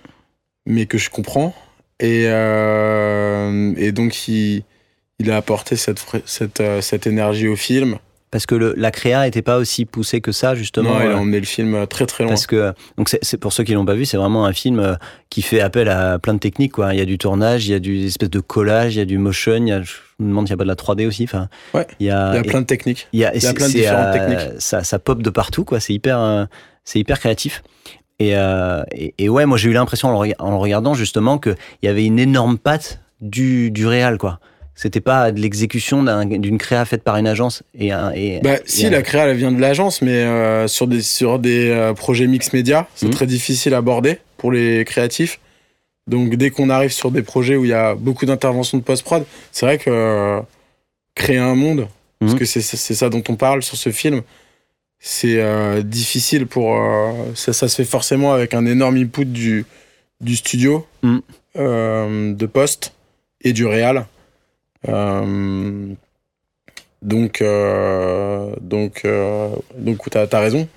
mais que je comprends. Et, et donc il, il a apporté cette, cette, euh, cette énergie au film. Parce que le- la créa était pas aussi poussée que ça, justement. non, il a euh, emmené le film très très loin. Parce que donc c'est pour ceux qui l'ont pas vu, c'est vraiment un film euh, qui fait appel à plein de techniques quoi. Il y a du tournage, il y a du espèce de collage, il y a du motion, il y a, je me demande s'il n'y a pas de la 3D aussi. Enfin, Ouais, il y a, il y a plein de techniques. il y a, il y a c'est- plein de différentes euh, techniques. Ça, ça pop de partout quoi. C'est hyper, euh, c'est hyper créatif. Et, euh, et, et ouais, moi j'ai eu l'impression en, en le regardant justement que il y avait une énorme patte du du réal quoi. C'était pas de l'exécution d'un- d'une créa faite par une agence et un et, Bah, et si, un- la créa, elle vient de l'agence, mais euh, sur des, sur des euh, projets mix média, c'est Mhm. très difficile à aborder pour les créatifs. Donc, dès qu'on arrive sur des projets où il y a beaucoup d'interventions de post-prod, c'est vrai que euh, créer un monde, parce Mhm. que c'est ça dont on parle sur ce film, c'est difficile pour. ça, ça se fait forcément avec un énorme input du, du studio, euh, de post et du réal. Euh, donc, euh, donc, euh, donc, t'as as raison.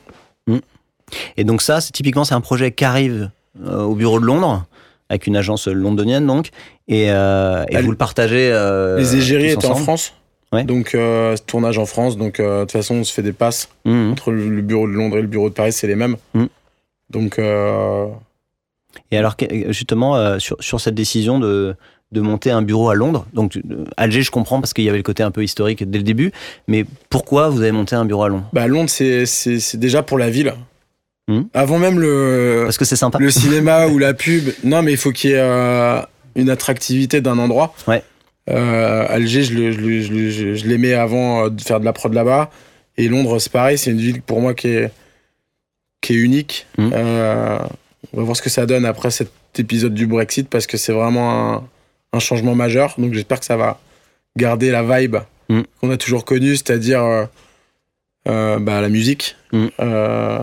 Et donc ça, c'est typiquement c'est un projet qui arrive au bureau de Londres avec une agence londonienne donc et, et Elle- vous le partagez. Les égéries étaient en France. Ouais. Donc, euh, tournage en France. Donc, euh, de toute façon, on se fait des passes Mhm. entre le, bureau de Londres et le bureau de Paris, c'est les mêmes. Mhm. Donc, euh, Et alors justement sur, sur cette décision de de monter un bureau à Londres. Donc euh, Alger, je comprends parce qu'il y avait le côté un peu historique dès le début. Mais pourquoi vous avez monté un bureau à Londres? Bah, Londres, c'est- c'est c'est déjà pour la ville. Mhm. Avant même le, Parce que c'est sympa. le cinéma ou la pub. Non, mais il faut qu'il y ait euh, une attractivité d'un endroit. Ouais. Euh, Alger, je le- je le- je je- l'aimais avant de faire de la prod là-bas. Et Londres, c'est pareil, c'est une ville pour moi qui est, qui est unique. Euh, on va voir ce que ça donne après cet épisode du Brexit parce que c'est vraiment un, un changement majeur. Donc j'espère que ça va garder la vibe Mhm. qu'on a toujours connue, c'est-à-dire euh, euh, bah, la musique, Mhm. euh,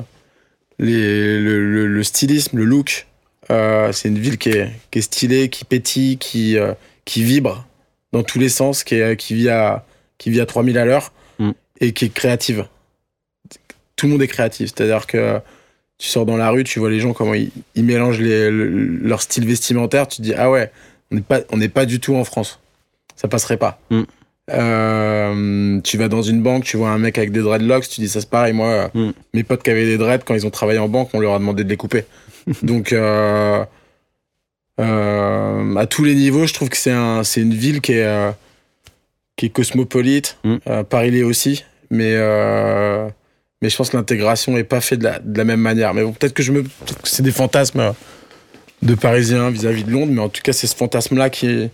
les- le, le- le stylisme, le look. C'est une ville qui est, qui est stylée, qui pétille, qui, qui vibre dans tous les sens, qui, est, qui, vit, à, qui vit à 3000 à l'heure Mm. et qui est créative. Tout le monde est créatif, c'est-à-dire que tu sors dans la rue, tu vois les gens comment ils, ils mélangent les, le- leur style vestimentaire, tu te dis ah ouais, on n'est pas, on n'est pas du tout en France, ça passerait pas. Mm. Euh, tu vas dans une banque, tu vois un mec avec des dreadlocks, tu dis ça c'est pareil, moi, Mm. mes potes qui avaient des dreads, quand ils ont travaillé en banque, on leur a demandé de les couper. Donc, euh, euh, à tous les niveaux, je trouve que c'est un, c'est une ville qui est, qui est cosmopolite. Mm. Paris l'est aussi, mais, mais je pense que l'intégration est pas faite de la, de la même manière. Mais bon, peut-être que je me, peut-être que c'est des fantasmes de Parisiens vis-à-vis de Londres, mais en tout cas, c'est ce fantasme-là qui,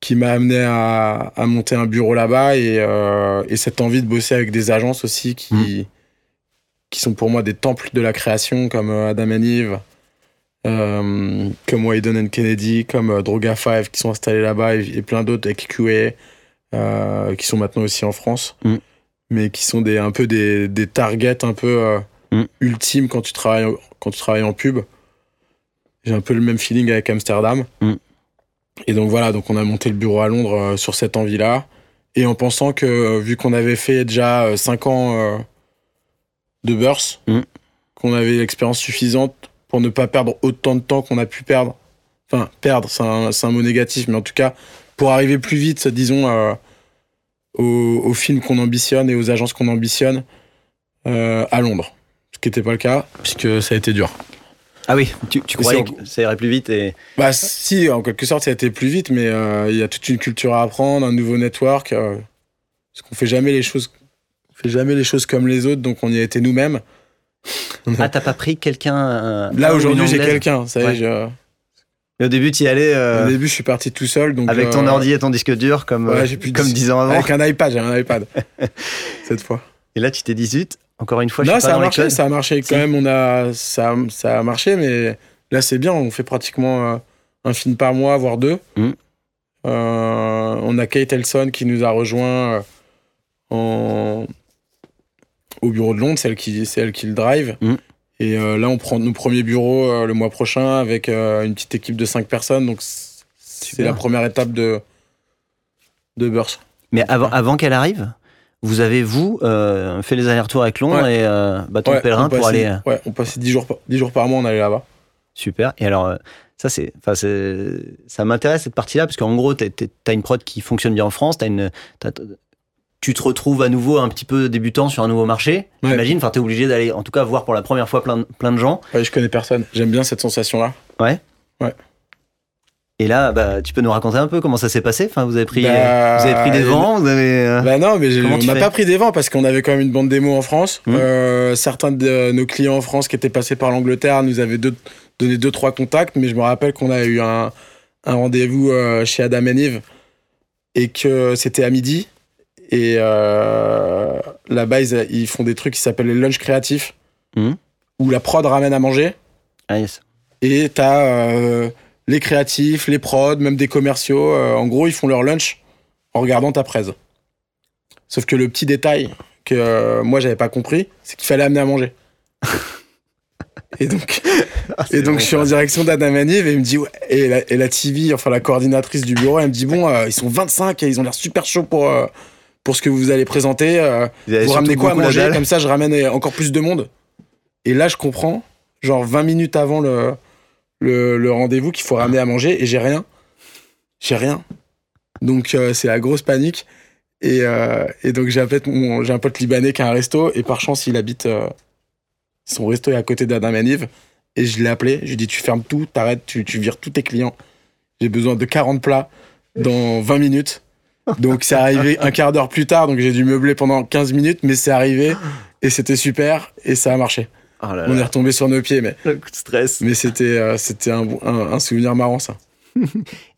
qui m'a amené à, à monter un bureau là-bas et, euh, et cette envie de bosser avec des agences aussi qui, qui sont pour moi des temples de la création comme euh, Adam and Eve, euh, comme Wyden and Kennedy, comme Droga 5 qui sont installés là-bas et, et plein d'autres avec QA euh, qui sont maintenant aussi en France, Mm. mais qui sont des, un peu des, des targets un peu Mm. ultime quand tu travailles quand tu travailles en pub. J'ai un peu le même feeling avec Amsterdam. Mm. Et donc voilà, donc on a monté le bureau à Londres euh, sur cette envie-là, et en pensant que euh, vu qu'on avait fait déjà 5 ans euh, de burst, Mm. qu'on avait l'expérience suffisante pour ne pas perdre autant de temps qu'on a pu perdre. Enfin, perdre, c'est un, mot négatif, mais en tout cas, pour arriver plus vite, disons, euh, aux, aux films qu'on ambitionne et aux agences qu'on ambitionne euh, à Londres. Ce qui n'était pas le cas, puisque ça a été dur. Ah oui, tu, tu croyais que ça irait plus vite et. Bah si, en quelque sorte, ça a été plus vite, mais euh, il y a toute une culture à apprendre, un nouveau network. euh, parce qu'on fait jamais les choses, on fait jamais les choses comme les autres, donc on y a été nous-mêmes. Ah, t'as pas pris quelqu'un. euh, Là aujourd'hui, j'ai quelqu'un. Ça y est, Ouais. je- Mais Au début, tu y allais Au début, je suis parti tout seul, donc avec ton ordi et ton disque dur, comme, ouais, plus comme dix- 10 ans avant. Avec un iPad, j'ai un iPad cette fois. Et là, tu t'es 18. Encore une fois, je non, suis pas ça a dans marché, ça a marché quand même. On a, ça, ça a marché, mais là c'est bien. On fait pratiquement euh, un film par mois, voire deux. Mm. Euh, on a Kate Elson qui nous a rejoint euh, en... au bureau de Londres, c'est elle qui, c'est elle qui le drive. Mm. Et euh, là, on prend nos premiers bureaux euh, le mois prochain avec une petite équipe de cinq personnes. Donc c'est la première étape de de Burst. Mais avant, avant qu'elle arrive, vous avez, vous, euh, fait les allers-retours avec Londres Ouais. et euh, bâton Ouais, pèlerin pour aller. euh, Ouais, on passait 10 jours, par- 10 jours par mois, on allait là-bas. Super. Et alors, euh, ça, c'est, ça m'intéresse cette partie-là parce qu'en gros, t'as, t'as- t'as une prod qui fonctionne bien en France. T'as une, tu te retrouves à nouveau un petit peu débutant sur un nouveau marché. Ouais. J'imagine. Enfin, t'es obligé d'aller, en tout cas, voir pour la première fois plein, de- plein de gens. Ouais, je connais personne. J'aime bien cette sensation-là. Et là, bah, tu peux nous raconter un peu comment ça s'est passé? Enfin, vous avez pris, Bah, vous avez pris des et- vents. Vous avez. euh, Bah non, mais on n'a pas pris des vents parce qu'on avait quand même une bande démo en France. Mhm. Euh, certains de nos clients en France qui étaient passés par l'Angleterre nous avaient deux- donné deux trois contacts, mais je me rappelle qu'on a eu un, un rendez-vous euh, chez Adam and Eve et que c'était à midi. Et euh, là-bas, ils, ils font des trucs qui s'appellent les lunchs créatifs, Mhm. où la prod ramène à manger. Ah, yes. Et t'as euh, les créatifs, les prods, même des commerciaux. euh, en gros, ils font leur lunch en regardant ta presse. Sauf que le petit détail que euh, moi j'avais pas compris, c'est qu'il fallait amener à manger. et donc, et donc je suis en direction d'Adam Eve et il me dit ouais, et la, et la TV, enfin la coordinatrice du bureau, elle me dit bon, euh, ils sont 25 et ils ont l'air super chauds pour euh, pour ce que vous allez présenter. euh, Vous, ramenez quoi à manger? Comme ça, je ramène encore plus de monde. Et là, je comprends, genre 20 minutes avant le, le, rendez-vous, qu'il faut ramener à manger et j'ai rien. J'ai rien. Donc, euh, c'est la grosse panique. Et, euh, et donc, j'ai un, pote, mon- un pote libanais qui a un resto et par chance, il habite. euh, son resto est à côté d'Adam Eve. Et je l'ai appelé. Je lui ai dit Tu fermes tout, t'arrêtes, tu, tu vires tous tes clients. J'ai besoin de 40 plats dans 20 minutes. Donc, c'est arrivé un quart d'heure plus tard. Donc, j'ai dû meubler pendant 15 minutes, mais c'est arrivé. Et c'était super. Et ça a marché. Oh là On est retombé sur nos pieds, mais, le coup de stress. mais c'était euh, c'était un, bon- un, un souvenir marrant, ça.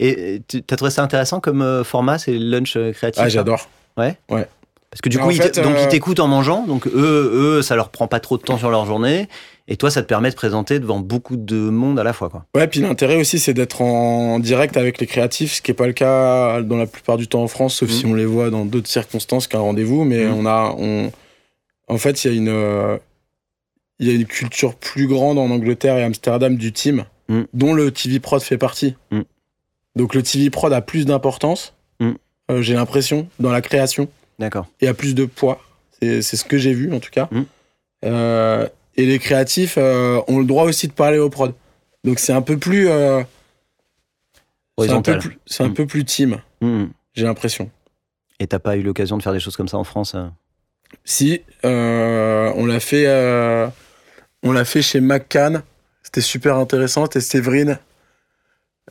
Et tu as trouvé ça intéressant comme euh, format, c'est lunch euh, créatif Ah, j'adore. Parce que du coup, ils fait, donc euh, ils t'écoutent en mangeant, donc eux, eux, ça leur prend pas trop de temps sur leur journée, et toi, ça te permet de présenter devant beaucoup de monde à la fois, quoi. Ouais, puis l'intérêt aussi, c'est d'être en direct avec les créatifs, ce qui n'est pas le cas dans la plupart du temps en France, sauf Mhm. si on les voit dans d'autres circonstances qu'un rendez-vous. Mais Mhm. on a. On... En fait, il y, a une, euh, il y a une culture plus grande en Angleterre et Amsterdam du team, Mhm. dont le TV Prod fait partie. Mhm. Donc le TV Prod a plus d'importance, Mhm. euh, j'ai l'impression, dans la création. D'accord. et a plus de poids. C'est ce que j'ai vu en tout cas. Mm. Euh, et les créatifs euh, ont le droit aussi de parler aux prod. Donc c'est un peu plus. c'est un peu Horizontal. plus- C'est un, Mm. peu plus team, j'ai l'impression. Et t'as pas eu l'occasion de faire des choses comme ça en France Si, on l'a fait, on l'a fait chez McCann. C'était super intéressant. C'était Séverine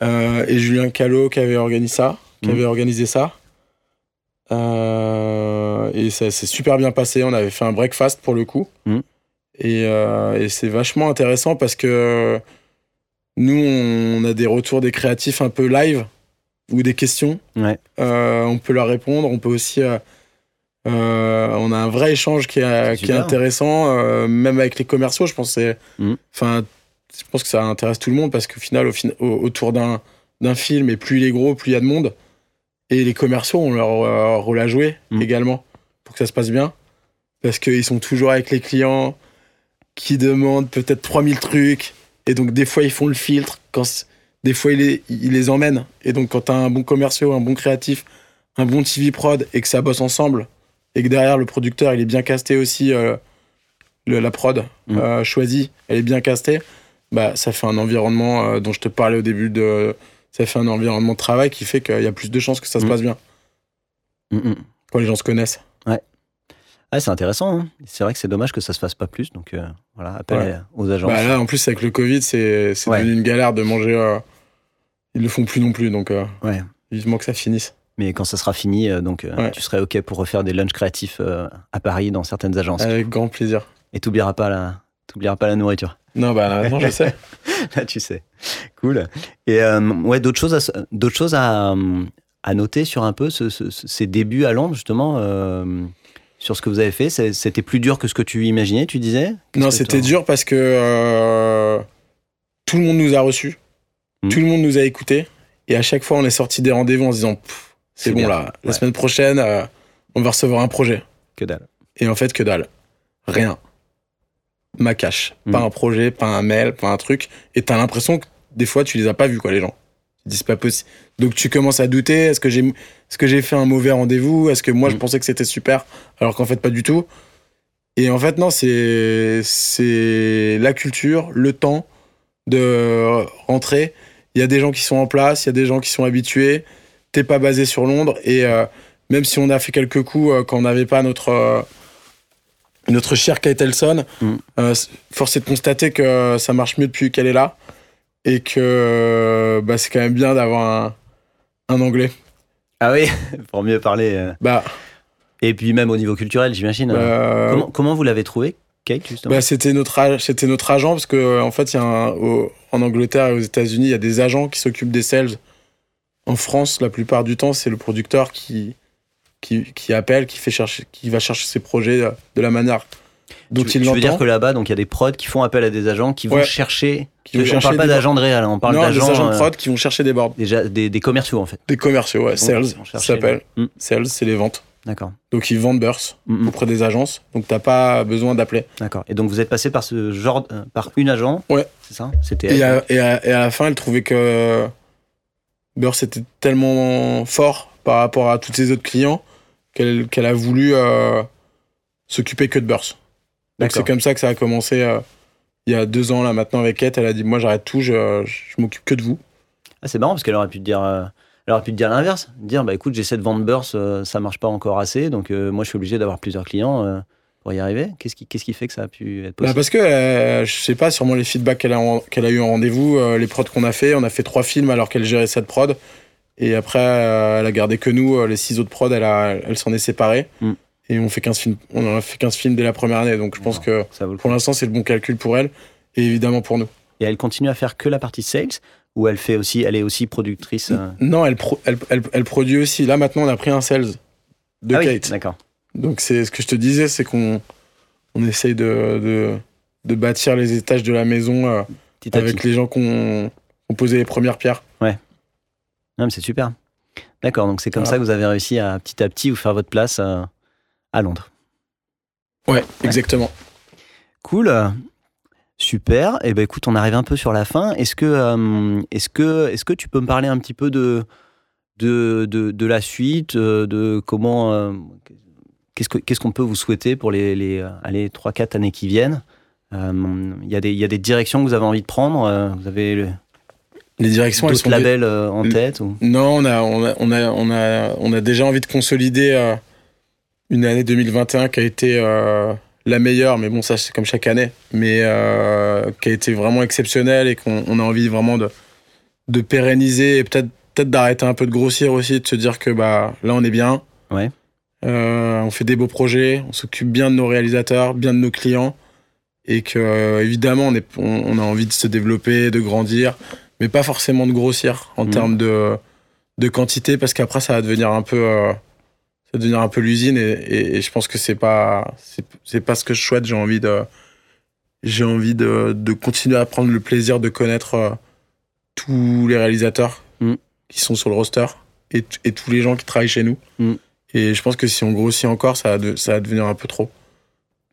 euh, et Julien Callot qui avaient organisé ça. Qui Mhm. avaient organisé ça. Euh, et ça s'est super bien passé. On avait fait un breakfast pour le coup. Mhm. Et, euh, et c'est vachement intéressant parce que nous, on a des retours des créatifs un peu live ou des questions. Ouais. On peut leur répondre. On peut aussi. Euh, on a un vrai échange qui est, qui est Super. intéressant, euh, même avec les commerciaux. Je pense, enfin, je pense que ça intéresse tout le monde parce qu'au final, au fin- au- autour d'un d'un film, et plus il est gros, plus il y a de monde. Et les commerciaux ont leur euh, rôle à jouer Mhm. également pour que ça se passe bien. Parce qu'ils sont toujours avec les clients. qui demandent peut-être 3000 trucs. Et donc, des fois, ils font le filtre. Quand, des fois, ils les, ils les emmènent. Et donc, quand tu as un bon commercial, un bon créatif, un bon TV prod et que ça bosse ensemble, et que derrière, le producteur, il est bien casté aussi, euh, le- la prod Mm. euh, choisie, elle est bien castée, bah, ça fait un environnement euh, dont je te parlais au début de. Ça fait un environnement de travail qui fait qu'il y a plus de chances que ça se Mm. passe bien Mm, quand les gens se connaissent. Ah, c'est intéressant. hein. C'est vrai que c'est dommage que ça se fasse pas plus. Donc euh, voilà, appel Ouais. aux agences. Bah là, en plus, avec le Covid, c'est c'est Ouais. devenu une galère de manger. euh, ils le font plus non plus, donc euh, Ouais. vivement que ça finisse. Mais quand ça sera fini, euh, donc euh, Ouais. tu serais ok pour refaire des lunchs créatifs euh, à Paris dans certaines agences. Avec grand plaisir. Et t'oublieras pas la, t'oublieras pas la nourriture. Non, bah là, maintenant, je sais. Là, tu sais. Cool. Et euh, ouais, d'autres choses, à, d'autres choses à, à noter sur un peu ce- ce- ce- ces débuts à Londres, justement, euh, sur ce que vous avez fait? C'était plus dur que ce que tu imaginais, tu disais? Non, c'était dur parce que euh, tout le monde nous a reçus. Mm. Tout le monde nous a écoutés. Et à chaque fois, on est sorti des rendez-vous en se disant Pff, c'est bon bien. là, la Ouais. semaine prochaine, euh, on va recevoir un projet. Que dalle. Et en fait, que dalle. Rien. Ma cache. Mm. Pas un projet, pas un mail, pas un truc. Et t'as l'impression que des fois, tu les as pas vus, quoi, les gens. Tu dis, c'est pas possible. Donc tu commences à douter. Est-ce que j'ai, est-ce que j'ai fait un mauvais rendez-vous? Est-ce que moi, je Mm. pensais que c'était super, alors qu'en fait, pas du tout? Et en fait, non, c'est, c'est la culture, le temps de rentrer. Il y a des gens qui sont en place, il y a des gens qui sont habitués. T'es pas basé sur Londres. Et euh, même si on a fait quelques coups euh, quand on n'avait pas notre, euh, notre cher Kate Elson, Mm. euh, force est de constater que ça marche mieux depuis qu'elle est là. Et que bah, c'est quand même bien d'avoir un, un anglais. Ah oui, pour mieux parler. Bah, Et puis même au niveau culturel, j'imagine. euh, Comment, comment vous l'avez trouvé, Kate, justement? Bah, c'était notre c'était notre agent parce que en fait il y a un- au- en Angleterre et aux États-Unis il y a des agents qui s'occupent des sales. En France, la plupart du temps, c'est le producteur qui, qui qui appelle, qui fait chercher, qui va chercher ses projets de la manière dont tu, il tu veux dire l'entend. que là-bas, donc il y a des prods qui font appel à des agents qui vont chercher. Qui vont on chercher parle pas d'agents de réel, on parle non, des d'agents. agents de euh, prod qui vont chercher des boards, déjà des, des commerciaux en fait. des commerciaux, ouais, sales, ça s'appelle. les- Mm. Sales, c'est les ventes. D'accord. Donc ils vendent Burst Mm, auprès des agences. Donc t'as pas besoin d'appeler. D'accord. Et donc vous êtes passé par ce genre, euh, par une agent. Ouais. C'est ça? C'était. Et et à la fin, elle trouvait que Burst était tellement fort par rapport à tous ses autres clients qu'elle a voulu euh, s'occuper que de Burst. Donc c'est comme ça que ça a commencé euh, il y a deux ans là maintenant avec Kate. Elle a dit moi j'arrête tout, je, je m'occupe que de vous. Ah, c'est marrant parce qu'elle aurait pu te dire. euh, Elle aurait pu te dire l'inverse, dire bah écoute j'essaie de vendre Burst, euh, ça marche pas encore assez, donc moi je suis obligé d'avoir plusieurs clients pour y arriver? Qu'est-ce qui, qu'est-ce qui fait que ça a pu être Bah, possible? parce que euh, je sais pas sûrement les feedbacks qu'elle a, en- qu'elle a eu en rendez-vous, euh, les prods qu'on a fait. On a fait trois films alors qu'elle gérait cette prod. Et après, euh, elle a gardé que nous. euh, Les six autres prods, elle, a- elle s'en est séparée. Mm. Et on, fait 15 films, on en a fait 15 films dès la première année. Donc je pense que Ça pour l'instant, c'est le bon calcul pour elle. Et évidemment pour nous. Et elle continue à faire que la partie sales ou elle fait aussi, elle est aussi productrice. Non, elle, pro- elle, elle, elle produit aussi. Là, maintenant, on a pris un sales de ah oui, Kate. D'accord. Donc c'est ce que je te disais, c'est qu'on on essaye de, de, de bâtir les étages de la maison euh, avec les gens qui ont posé les premières pierres. Non, mais c'est super. D'accord, donc c'est comme Voilà. ça que vous avez réussi à petit à petit vous faire votre place euh, à Londres. Ouais, exactement. Cool. Super. Et ben écoute, on arrive un peu sur la fin. Est-ce que, euh, est-ce que, est-ce que tu peux me parler un petit peu de de, de, de la suite, de comment, euh, qu'est-ce que, qu'est-ce qu'on peut vous souhaiter pour les, les euh, allez, 3-4 années qui viennent Euh, Il y a des, il y a des directions que vous avez envie de prendre. euh, Vous avez le- Les directions, elles sont labels euh, en tête ou... Non, on a, on, a, on, a, on, a, on a déjà envie de consolider euh, une année 2021 qui a été euh, la meilleure, mais bon, ça c'est comme chaque année, mais euh, qui a été vraiment exceptionnelle et qu'on on a envie vraiment de, de pérenniser et peut-être peut-être d'arrêter un peu de grossir aussi, de se dire que bah, là on est bien. Ouais. Euh, on fait des beaux projets, on s'occupe bien de nos réalisateurs, bien de nos clients et que euh, évidemment on, est, on, on a envie de se développer, de grandir, mais pas forcément de grossir en Mhm. termes de, de quantité parce qu'après ça va devenir un peu euh, ça va devenir un peu l'usine et, et- et je pense que c'est pas c'est pas ce que je souhaite j'ai envie de j'ai envie de, de continuer à prendre le plaisir de connaître euh, tous les réalisateurs Mhm. qui sont sur le roster et, tous les gens qui travaillent chez nous Mhm. Et je pense que si on grossit encore ça va, de- ça va devenir un peu trop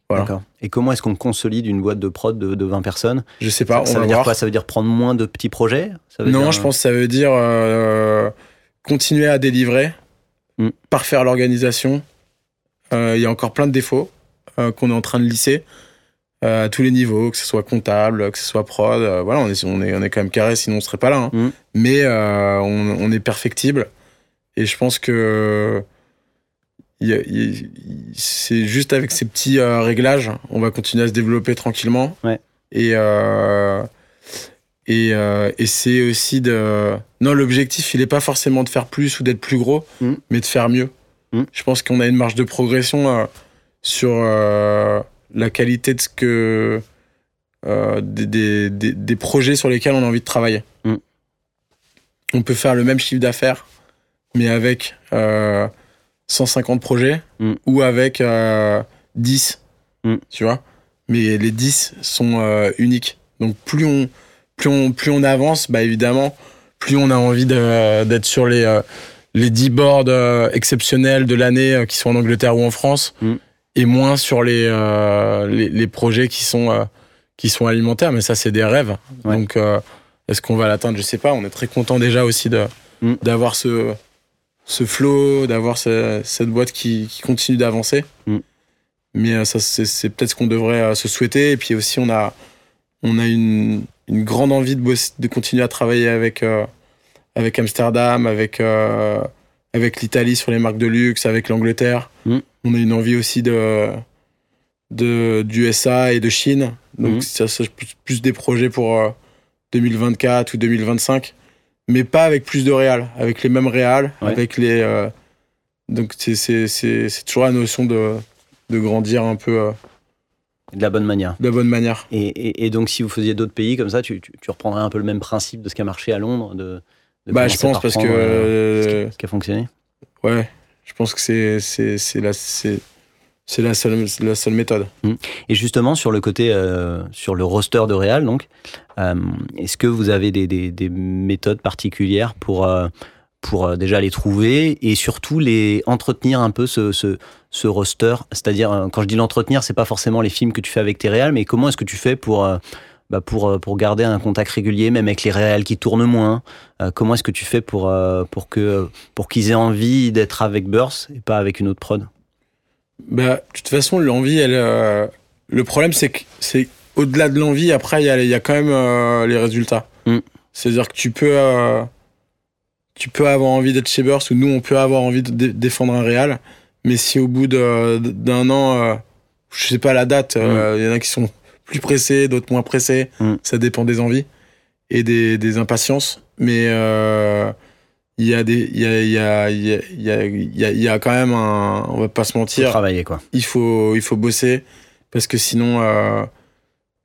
Voilà. D'accord. Et comment est-ce qu'on consolide une boîte de prod de, de 20 personnes? Je sais pas, Ça on veut dire voir. quoi? Ça veut dire prendre moins de petits projets? Ça veut Non, dire, je pense que ça veut dire euh, continuer à délivrer, Mm. parfaire l'organisation. Euh, Il y a encore plein de défauts euh, qu'on est en train de lisser euh, à tous les niveaux, que ce soit comptable, que ce soit prod. euh, voilà, on est, on, est, on est quand même carré, sinon on serait pas là. hein. Mm. Mais euh, on, on est perfectible. Et je pense que c'est juste avec ces petits euh, réglages, on va continuer à se développer tranquillement. Ouais. Et, euh, et, euh, et c'est aussi de. Non, l'objectif, il n'est pas forcément de faire plus ou d'être plus gros, Mm. mais de faire mieux. Mm. Je pense qu'on a une marge de progression sur la qualité de ce que. des, des, des- des projets sur lesquels on a envie de travailler. Mm. On peut faire le même chiffre d'affaires, mais avec 150 projets Mm. ou avec euh, 10. Mm. Tu vois? Mais les 10 sont euh, uniques. Donc plus on, plus on, plus on avance, bah évidemment, plus on a envie de- d'être sur les, euh, les 10 boards euh, exceptionnels de l'année euh, qui sont en Angleterre ou en France, Mm. et moins sur les, euh, les, les projets qui sont, euh, qui sont alimentaires. Mais ça, c'est des rêves. Ouais. Donc, euh, est-ce qu'on va l'atteindre? Je sais pas. On est très content déjà aussi de d'avoir ce, ce flow, d'avoir ce- cette boîte qui, qui continue d'avancer. Mm. Mais euh, ça, c'est peut-être ce qu'on devrait euh, se souhaiter. Et puis aussi, on a, on a une, une grande envie de, bosser- de continuer à travailler avec, euh, avec Amsterdam, avec, euh, avec l'Italie sur les marques de luxe, avec l'Angleterre. Mm. On a une envie aussi de, de, d'USA et de Chine. Donc, Mm. ça, c'est plus, plus des projets pour euh, 2024 ou 2025. Mais pas avec plus de réals, avec les mêmes réals, Ouais. avec les. euh, donc, c'est, toujours la notion de, de grandir un peu euh, De la bonne manière. de la bonne manière. Et, et- et donc, si vous faisiez d'autres pays comme ça, tu, tu- tu reprendrais un peu le même principe de ce qui a marché à Londres de, de Bah, je pense par parce que. euh, ce, qui, ce qui a fonctionné? Ouais, je pense que c'est, c'est, c'est, la, c'est, la, seule, méthode. Et justement, sur le côté, euh, sur le roster de Real, donc, euh, est-ce que vous avez des, des- des méthodes particulières pour, euh, pour déjà les trouver et surtout les entretenir un peu ce, ce, ce roster? C'est-à-dire, quand je dis l'entretenir, c'est pas forcément les films que tu fais avec tes réals, mais comment est-ce que tu fais pour, bah, pour, pour garder un contact régulier, même avec les réals qui tournent moins? Comment est-ce que tu fais pour, pour, que, pour qu'ils aient envie d'être avec Burst et pas avec une autre prod? Bah, de toute façon, l'envie, elle, euh, le problème, c'est que c'est au-delà de l'envie, après, il y y a quand même euh, les résultats. Mm. C'est-à-dire que tu peux, euh, tu peux avoir envie d'être chez Burst ou nous, on peut avoir envie de dé- défendre un Real, mais si au bout d'un an, je sais pas la date, euh, il y en a qui sont plus pressés, d'autres moins pressés, Mm. ça dépend des envies et des, des impatiences, mais il y a des, il y a, il y a, il y a, il y a, il y a- il y a quand même un, on va pas se mentir, travailler, quoi. il faut, il faut bosser parce que sinon, euh,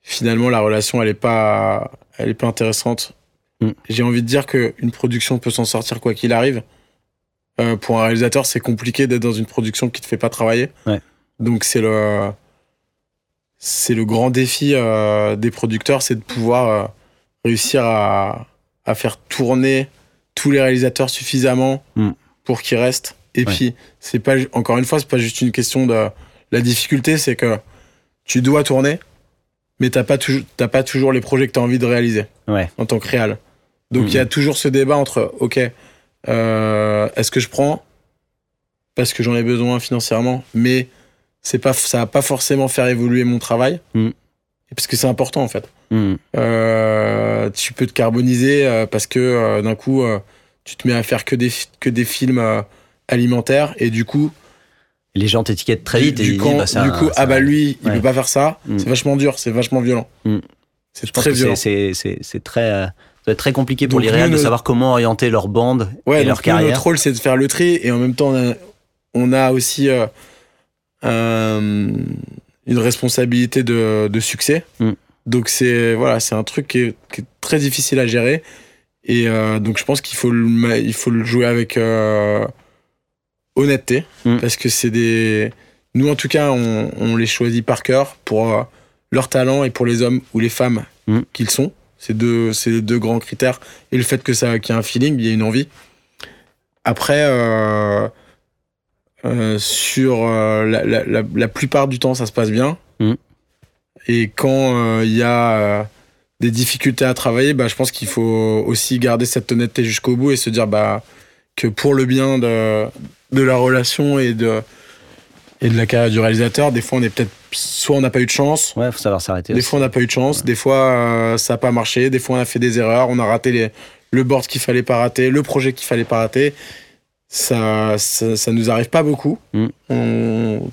finalement, la relation, elle est pas, elle est pas intéressante. Mm. J'ai envie de dire qu'une production peut s'en sortir quoi qu'il arrive. Euh, pour un réalisateur, c'est compliqué d'être dans une production qui te fait pas travailler. Ouais. Donc c'est le, c'est le grand défi euh, des producteurs, c'est de pouvoir réussir à, à faire tourner tous les réalisateurs suffisamment Mm. pour qu'ils restent. Et Ouais. puis, c'est pas, encore une fois, c'est pas juste une question de la difficulté, c'est que tu dois tourner, mais t'as pas toujours, t'as pas toujours les projets que t'as envie de réaliser Ouais. en tant que réal. Donc il y a toujours ce débat entre, ok, euh, est-ce que je prends parce que j'en ai besoin financièrement, mais c'est pas, ça va pas forcément faire évoluer mon travail, et parce que c'est important en fait. Hmm. Euh, tu peux te carboniser euh, parce que euh, d'un coup, tu te mets à faire que des, que des films alimentaires et du coup, Les gens t'étiquettent très du, vite et du camp- disent, bah, ça- du coup, ça- ah bah lui, il Ouais. peut pas faire ça. Mm. C'est vachement dur, c'est vachement violent. Mm. C'est très violent. c'est- c'est c'est- c'est très, euh, ça doit être très compliqué pour Donc les nous, de savoir comment orienter leur bande Ouais, et leur carrière. notre rôle, c'est de faire le tri et en même temps, on a, on a aussi euh, un- une responsabilité de, de succès. Mm. Donc c'est voilà, c'est un truc qui est, qui est très difficile à gérer et euh, donc je pense qu'il faut le, il faut le jouer avec euh, honnêteté Mm. parce que c'est des nous en tout cas on, on les choisit par cœur pour euh, leur talent et pour les hommes ou les femmes Mm. qu'ils sont. C'est deux, c'est deux grands critères et le fait que ça, qu'il y ait un feeling, il y a une envie. Après, sur la, la, la, la plupart du temps, ça se passe bien. Mm. Et quand il y a des difficultés à travailler, bah, je pense qu'il faut aussi garder cette honnêteté jusqu'au bout et se dire bah, que pour le bien de, de la relation et de, et de la carrière du réalisateur, des fois on est peut-être soit on n'a pas eu de chance. Ouais, faut savoir s'arrêter. Des fois on n'a pas eu de chance, des fois euh, ça n'a pas marché, des fois on a fait des erreurs, on a raté les, le board qu'il fallait pas rater, le projet qu'il fallait pas rater. Ça, ça, ça nous arrive pas beaucoup. Mm. On-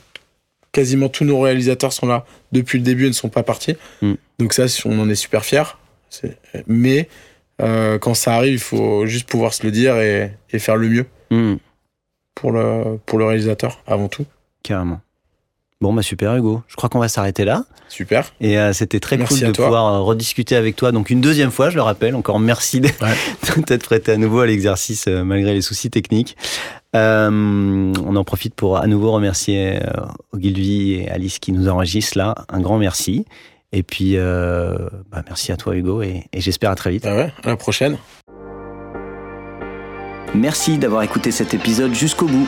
quasiment tous nos réalisateurs sont là depuis le début et ne sont pas partis. Mm. Donc ça, on en est super fiers. Mais euh, quand ça arrive, il faut juste pouvoir se le dire et, et faire le mieux Hmm, pour le, pour le réalisateur avant tout. carrément. Bon, bah super Hugo. Je crois qu'on va s'arrêter là. Super. Et euh, c'était très Merci cool de toi. pouvoir euh, rediscuter avec toi. Donc une deuxième fois, je le rappelle. Encore merci de Ouais. t'être prêté à nouveau à l'exercice euh, malgré les soucis techniques. Euh, on en profite pour à nouveau remercier euh, Ogilvy et Alice qui nous enregistrent là. Un grand merci. Et puis, euh, bah, merci à toi Hugo et, et j'espère à très vite. Ouais, à la prochaine. Merci d'avoir écouté cet épisode jusqu'au bout.